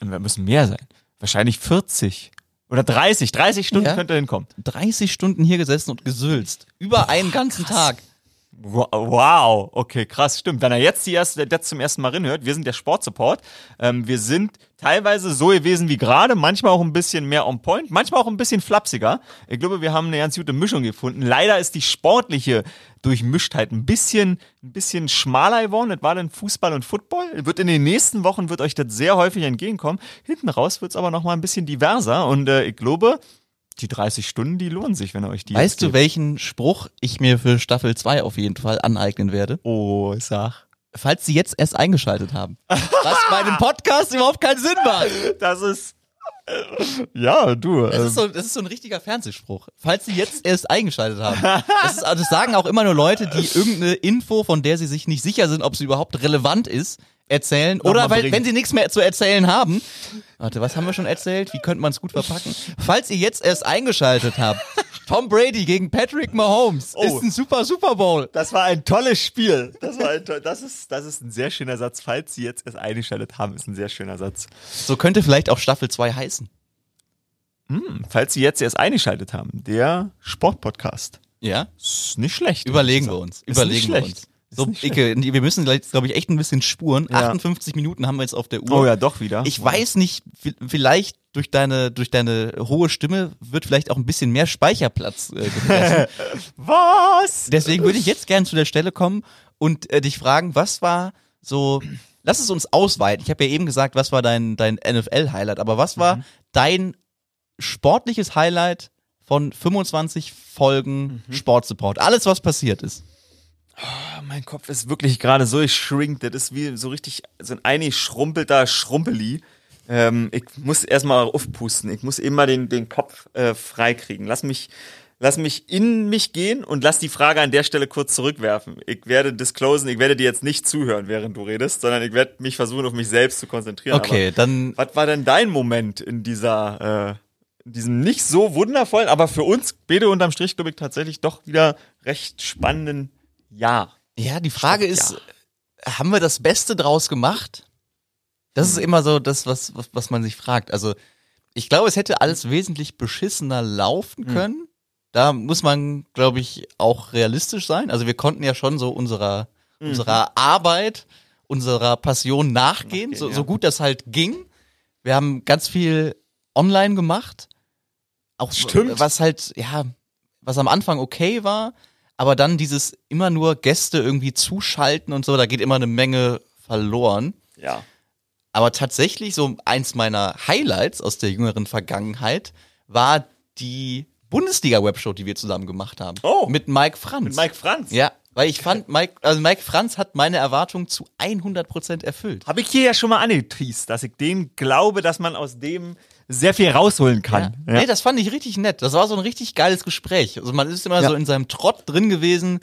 Und wir müssen mehr sein. Wahrscheinlich 40. Oder 30. 30 Stunden Ja. könnte hinkommen. 30 Stunden hier gesessen und gesülzt. Über einen ganzen Tag. Wow, okay, krass, stimmt. Wenn er jetzt die erste, jetzt zum ersten Mal reinhört, wir sind der Sportsupport. Ähm, wir sind teilweise so gewesen wie gerade, manchmal auch ein bisschen mehr on point, manchmal auch ein bisschen flapsiger. Ich glaube, wir haben eine ganz gute Mischung gefunden. Leider ist die sportliche Durchmischtheit ein bisschen, ein bisschen schmaler geworden. Das war dann Fußball und Football. Wird in den nächsten Wochen wird euch das sehr häufig entgegenkommen. Hinten raus wird es aber noch mal ein bisschen diverser und äh, ich glaube, die 30 Stunden, die lohnen sich, wenn ihr euch die Weißt du, welchen Spruch ich mir für Staffel 2 auf jeden Fall aneignen werde? Oh, sag. Falls Sie jetzt erst eingeschaltet haben. Was bei dem Podcast überhaupt keinen Sinn macht. Das ist. Ja, du. Das ist, so, das ist so ein richtiger Fernsehspruch. Falls Sie jetzt erst eingeschaltet haben. Das, ist, das sagen auch immer nur Leute, die irgendeine Info, von der sie sich nicht sicher sind, ob sie überhaupt relevant ist, erzählen. Oder mal weil, bringen. wenn sie nichts mehr zu erzählen haben. Warte, was haben wir schon erzählt? Wie könnte man es gut verpacken? Falls ihr jetzt erst eingeschaltet habt. Tom Brady gegen Patrick Mahomes Oh. ist ein super Super Bowl. das war ein tolles Spiel. Das war ein toll, das ist, das ist ein sehr schöner Satz. Falls Sie jetzt erst eingeschaltet haben, ist ein sehr schöner Satz. So könnte vielleicht auch Staffel 2 heißen. Falls Sie jetzt erst eingeschaltet haben, der Sportpodcast. Ja? Ist nicht schlecht. Überlegen wir uns. Überlegen wir uns. So, Icke, wir müssen gleich, glaube ich, echt ein bisschen spuren. Ja. 58 Minuten haben wir jetzt auf der Uhr. Oh ja, doch wieder. Ich weiß nicht, vi- vielleicht durch deine, durch deine hohe Stimme wird vielleicht auch ein bisschen mehr Speicherplatz äh, gefressen. Was? Deswegen würde ich jetzt gerne zu der Stelle kommen und äh, dich fragen, was war so, lass es uns ausweiten. Ich habe ja eben gesagt, was war dein, dein NFL-Highlight, aber was war dein sportliches Highlight von 25 Folgen Sportsupport? Alles, was passiert ist. Mein Kopf ist wirklich gerade so geschrinkt. Das ist wie so richtig so ein eingeschrumpelter Schrumpeli. Ähm, ich muss erstmal aufpusten. Ich muss immer den, den Kopf äh, freikriegen. Lass mich, lass mich in mich gehen und lass die Frage an der Stelle kurz zurückwerfen. Ich werde disclosen, ich werde dir jetzt nicht zuhören, während du redest, sondern ich werde mich versuchen, auf mich selbst zu konzentrieren. Okay, dann Aber was war denn dein Moment in dieser, äh, in diesem nicht so wundervollen, aber für uns, beide unterm Strich, glaube ich, tatsächlich doch wieder recht spannenden Jahr? Ja, die Frage Stopp, ist, haben wir das Beste draus gemacht? Das Hm. ist immer so das, was, was, was man sich fragt. Also, ich glaube, es hätte alles wesentlich beschissener laufen Hm. können. da muss man, glaube ich, auch realistisch sein. Also wir konnten ja schon so unserer, Mhm. unserer Arbeit, unserer Passion nachgehen, Nachgehen, so, ja. so gut das halt ging. Wir haben ganz viel online gemacht. Auch Stimmt. was halt, ja, was am Anfang okay war, aber dann dieses immer nur Gäste irgendwie zuschalten und so, da geht immer eine Menge verloren. Ja. Aber tatsächlich so eins meiner Highlights aus der jüngeren Vergangenheit war die Bundesliga-Webshow, die wir zusammen gemacht haben. Oh. Mit Mike Franz. Mit Mike Franz. Ja, weil ich fand, Mike, also Mike Franz hat meine Erwartungen zu 100% erfüllt. Habe ich hier ja schon mal angeteased, dass ich dem glaube, dass man aus dem sehr viel rausholen kann. Ja. Nee, das fand ich richtig nett. Das war so ein richtig geiles Gespräch. Also man ist immer Ja. so in seinem Trott drin gewesen.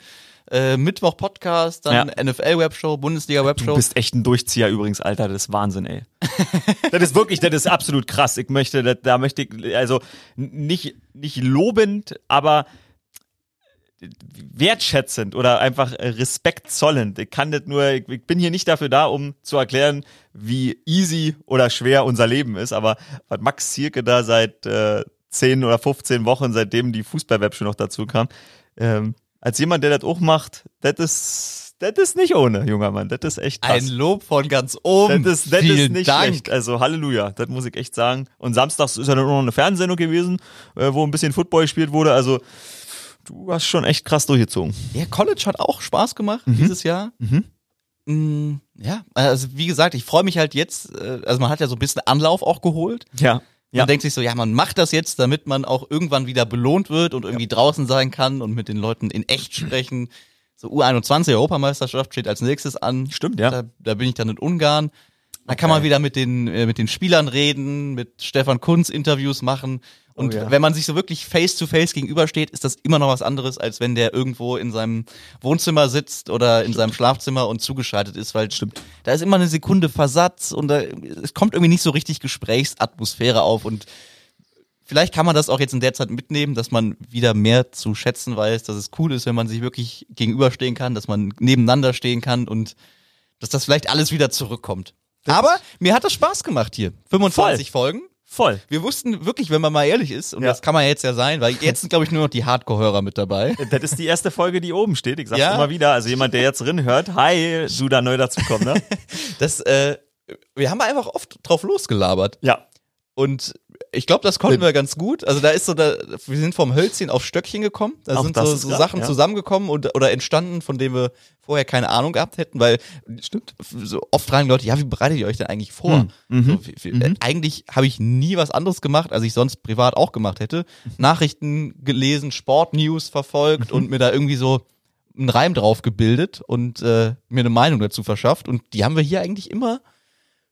Äh, Mittwoch Podcast, dann Ja. NFL-Webshow, Bundesliga-Webshow. Du bist echt ein Durchzieher übrigens, Alter. Das ist Wahnsinn, ey. das ist wirklich, das ist absolut krass. Ich möchte, da, da möchte ich, also nicht, nicht lobend, aber wertschätzend oder einfach Respekt zollend. Ich kann das nur, ich bin hier nicht dafür da, um zu erklären, wie easy oder schwer unser Leben ist, aber was Max Zierke da seit äh, 10 oder 15 Wochen, seitdem die Fußballweb schon noch dazu kam, ähm, als jemand, der das auch macht, das ist, das ist nicht ohne, junger Mann. Das ist echt krass. Ein Lob von ganz oben. Das ist, das ist nicht Dank. schlecht. Also Halleluja, das muss ich echt sagen. Und samstags ist ja dann auch noch eine Fernsehsendung gewesen, äh, wo ein bisschen Football gespielt wurde. Also du hast schon echt krass durchgezogen. Ja, College hat auch Spaß gemacht Mhm. dieses Jahr. Mm, ja, also wie gesagt, ich freue mich halt jetzt, äh, also man hat ja so ein bisschen Anlauf auch geholt. Ja. Man denkt sich so, ja, man macht das jetzt, damit man auch irgendwann wieder belohnt wird und irgendwie draußen sein kann und mit den Leuten in echt sprechen. So U21 Europameisterschaft steht als nächstes an. Stimmt, ja. Da, da bin ich dann in Ungarn. Da kann man wieder mit den, äh, mit den Spielern reden, mit Stefan Kunz Interviews machen. Und Oh ja. wenn man sich so wirklich face to face gegenübersteht, ist das immer noch was anderes, als wenn der irgendwo in seinem Wohnzimmer sitzt oder in seinem Schlafzimmer und zugeschaltet ist, weil Stimmt. da ist immer eine Sekunde Versatz und da, es kommt irgendwie nicht so richtig Gesprächsatmosphäre auf und vielleicht kann man das auch jetzt in der Zeit mitnehmen, dass man wieder mehr zu schätzen weiß, dass es cool ist, wenn man sich wirklich gegenüberstehen kann, dass man nebeneinander stehen kann und dass das vielleicht alles wieder zurückkommt. Aber mir hat das Spaß gemacht hier. 25 Folgen. Voll. Wir wussten wirklich, wenn man mal ehrlich ist, und Ja. das kann man jetzt ja sein, weil jetzt sind, glaube ich, nur noch die Hardcore-Hörer mit dabei. Das ist die erste Folge, die oben steht. Ich sag's Ja. immer wieder. Also jemand, der jetzt drin hört, hi, du da neu dazukommen, ne? Das, äh, wir haben einfach oft drauf losgelabert. ja. Und ich glaube, das konnten wir ganz gut. Also da ist so, da, wir sind vom Hölzchen auf Stöckchen gekommen. Da Auch sind so, so klar, Sachen ja. zusammengekommen und, oder entstanden, von denen wir vorher keine Ahnung gehabt hätten, weil stimmt. So oft fragen Leute, ja, wie bereitet ihr euch denn eigentlich vor? Hm. Mhm. So, wie, wie, äh, eigentlich habe ich nie was anderes gemacht, als ich sonst privat auch gemacht hätte. Nachrichten gelesen, Sportnews verfolgt Mhm. und mir da irgendwie so einen Reim drauf gebildet und äh, mir eine Meinung dazu verschafft. Und die haben wir hier eigentlich immer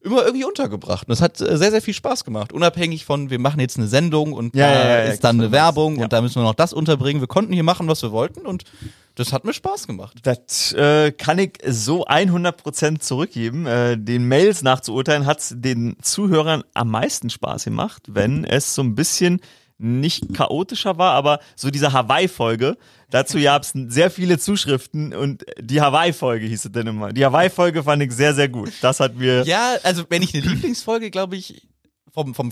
immer irgendwie untergebracht. Und das hat äh, sehr, sehr viel Spaß gemacht. Unabhängig von, wir machen jetzt eine Sendung und Ja, da ja, ja, ist dann eine Werbung und da müssen wir noch das unterbringen. Wir konnten hier machen, was wir wollten und das hat mir Spaß gemacht. Das äh, kann ich so 100% zurückgeben. Äh, den Mails nachzuurteilen hat's den Zuhörern am meisten Spaß gemacht, wenn es so ein bisschen nicht chaotischer war, aber so diese Hawaii-Folge, dazu gab's sehr viele Zuschriften und die Hawaii-Folge hieß es denn immer. Die Hawaii-Folge fand ich sehr, sehr gut. Das hat mir... Ja, also wenn ich eine Lieblingsfolge, glaube ich, vom, vom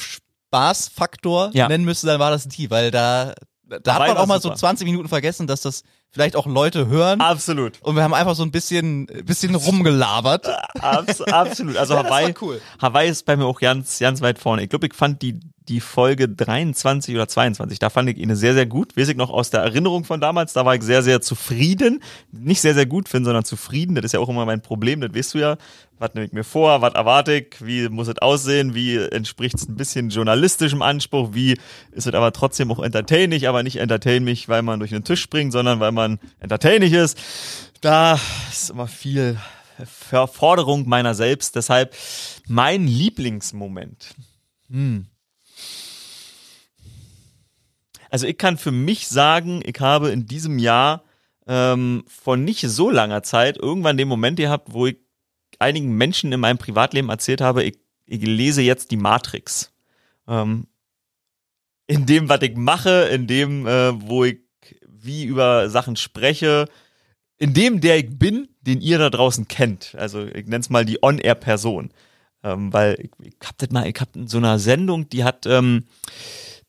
Spaßfaktor Ja. nennen müsste, dann war das die, weil da, da hat man auch mal so super. 20 Minuten vergessen, dass das vielleicht auch Leute hören. Absolut. Und wir haben einfach so ein bisschen, bisschen rumgelabert. Abs absolut. Also Ja, Hawaii, cool. Hawaii ist bei mir auch ganz, ganz weit vorne. Ich glaube, ich fand die, die Folge 23 oder 22, da fand ich ihn sehr, sehr gut. Weiß ich noch aus der Erinnerung von damals, da war ich sehr, sehr zufrieden. Nicht sehr, sehr gut finden, sondern zufrieden. Das ist ja auch immer mein Problem, das weißt du ja. Was nehme ich mir vor, was erwarte ich, wie muss es aussehen, wie entspricht es ein bisschen journalistischem Anspruch, wie ist es aber trotzdem auch entertaining, aber nicht entertain mich, weil man durch den Tisch springt, sondern weil man entertaining ist. Da ist immer viel Verforderung meiner selbst. Deshalb mein Lieblingsmoment. Hm. Also ich kann für mich sagen, ich habe in diesem Jahr ähm, vor nicht so langer Zeit irgendwann den Moment gehabt, wo ich einigen Menschen in meinem Privatleben erzählt habe, ich, ich lese jetzt die Matrix. Ähm, in dem, was ich mache, in dem, äh, wo ich wie über Sachen spreche, in dem, der ich bin, den ihr da draußen kennt. Also ich nenne es mal die On-Air-Person. Ähm, weil ich, ich hab das mal, ich hab in so einer Sendung, die hat, ähm,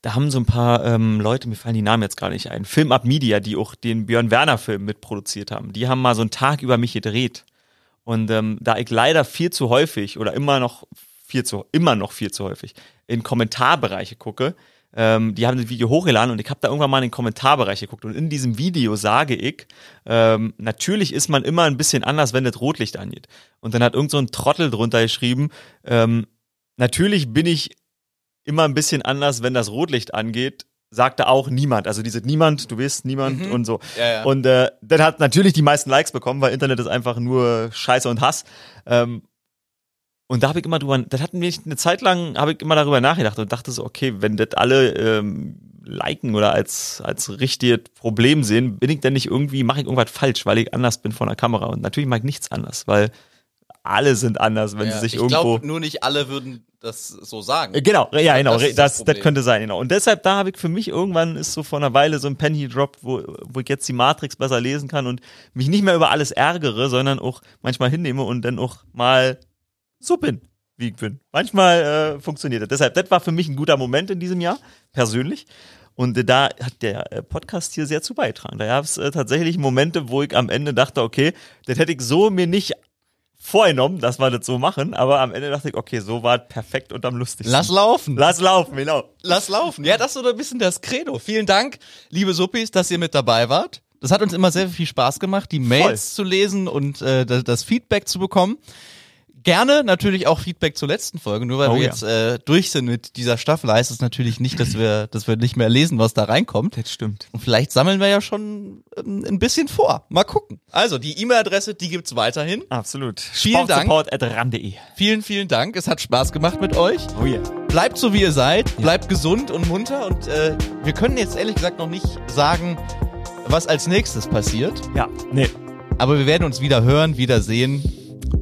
da haben so ein paar ähm, Leute, mir fallen die Namen jetzt gar nicht ein, Film Up Media, die auch den Björn Werner Film mitproduziert haben. Die haben mal so einen Tag über mich gedreht. Und ähm, da ich leider viel zu häufig oder immer noch viel zu immer noch viel zu häufig in Kommentarbereiche gucke, ähm, die haben das Video hochgeladen und ich habe da irgendwann mal in den Kommentarbereich geguckt und in diesem Video sage ich, ähm, natürlich ist man immer ein bisschen anders, wenn das Rotlicht angeht. Und dann hat irgend so ein Trottel drunter geschrieben, ähm, natürlich bin ich immer ein bisschen anders, wenn das Rotlicht angeht, sagte auch niemand. Also diese niemand, du bist niemand Mhm. und so. Ja, ja. Und äh, dann hat natürlich die meisten Likes bekommen, weil Internet ist einfach nur Scheiße und Hass. Ähm, und da habe ich immer drüber, das hat mich eine Zeit lang, habe ich immer darüber nachgedacht und dachte so, okay, wenn das alle ähm, liken oder als, als richtiges Problem sehen, bin ich denn nicht irgendwie, mache ich irgendwas falsch, weil ich anders bin vor der Kamera. Und natürlich mache ich nichts anders, weil alle sind anders, wenn Ja, sie sich ich irgendwo. glaube, nur nicht alle würden das so sagen. Genau, ja, genau, Das das, das das, könnte sein, genau. Und deshalb, da habe ich für mich irgendwann ist so vor einer Weile so ein Penny gedroppt, wo, wo ich jetzt die Matrix besser lesen kann und mich nicht mehr über alles ärgere, sondern auch manchmal hinnehme und dann auch mal so bin, wie ich bin. Manchmal äh, funktioniert das. Deshalb, das war für mich ein guter Moment in diesem Jahr, persönlich. Und äh, da hat der äh, Podcast hier sehr zu beitragen. Da gab es äh, tatsächlich Momente, wo ich am Ende dachte, okay, das hätte ich so mir nicht vorgenommen, dass wir das so machen, aber am Ende dachte ich, okay, so war es perfekt und am lustigsten. Lass laufen. Lass laufen, genau. Lass laufen. Ja, das ist so ein bisschen das Credo. Vielen Dank, liebe Suppis, dass ihr mit dabei wart. Das hat uns immer sehr viel Spaß gemacht, die Mails zu lesen und äh, das Feedback zu bekommen. Gerne natürlich auch Feedback zur letzten Folge. Nur weil Oh wir ja. jetzt äh, durch sind mit dieser Staffel, heißt es natürlich nicht, dass wir, dass wir nicht mehr lesen, was da reinkommt. Das stimmt. Und vielleicht sammeln wir ja schon ähm, ein bisschen vor. Mal gucken. Also, die E-Mail-Adresse, die gibt's weiterhin. Absolut. Vielen Dank. Sportsupport.ram.de. Vielen, vielen Dank. Es hat Spaß gemacht mit euch. Oh yeah. Bleibt so, wie ihr seid. Bleibt gesund und munter. Und äh, wir können jetzt ehrlich gesagt noch nicht sagen, was als nächstes passiert. Ja, nee. Aber wir werden uns wieder hören, wieder sehen.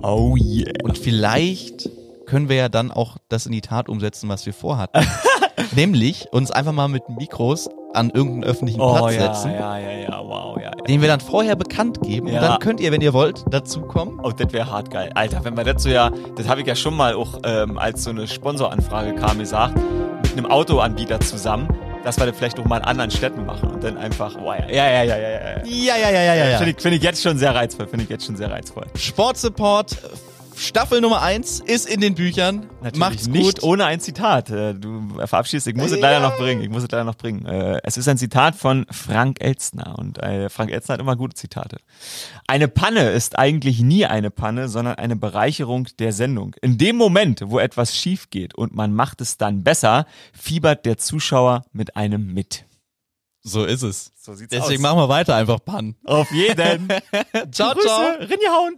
Oh yeah. Und vielleicht können wir ja dann auch das in die Tat umsetzen, was wir vorhatten. Nämlich uns einfach mal mit Mikros an irgendeinen öffentlichen Oh Platz ja, setzen, ja, ja, ja, wow, ja. ja. den wir dann vorher bekannt geben. Ja. Und dann könnt ihr, wenn ihr wollt, dazukommen. Oh, das wäre hart geil. Alter, wenn wir dazu ja, das habe ich ja schon mal auch, ähm, als so eine Sponsoranfrage kam, gesagt, mit einem Autoanbieter zusammen, dass wir das vielleicht auch mal in anderen Städten machen und dann einfach, oh ja, ja, ja, ja, ja, ja. ja. Ja, ja, ja, ja, ja. Finde ich, find ich jetzt schon sehr reizvoll, finde ich jetzt schon sehr reizvoll. Sportsupport Staffel Nummer 1 ist in den Büchern. Natürlich Macht's nicht gut. ohne ein Zitat. Äh, Du verabschiedest, ich muss es leider noch bringen. Ich muss es leider noch bringen. Äh, Es ist ein Zitat von Frank Elstner und äh, Frank Elstner hat immer gute Zitate. Eine Panne ist eigentlich nie eine Panne, sondern eine Bereicherung der Sendung. In dem Moment, wo etwas schief geht und man macht es dann besser, fiebert der Zuschauer mit einem mit. So ist es. So sieht's Deswegen aus. machen wir weiter einfach Pan. Auf jeden. Ciao, Grüße, ciao. Rinjahauen.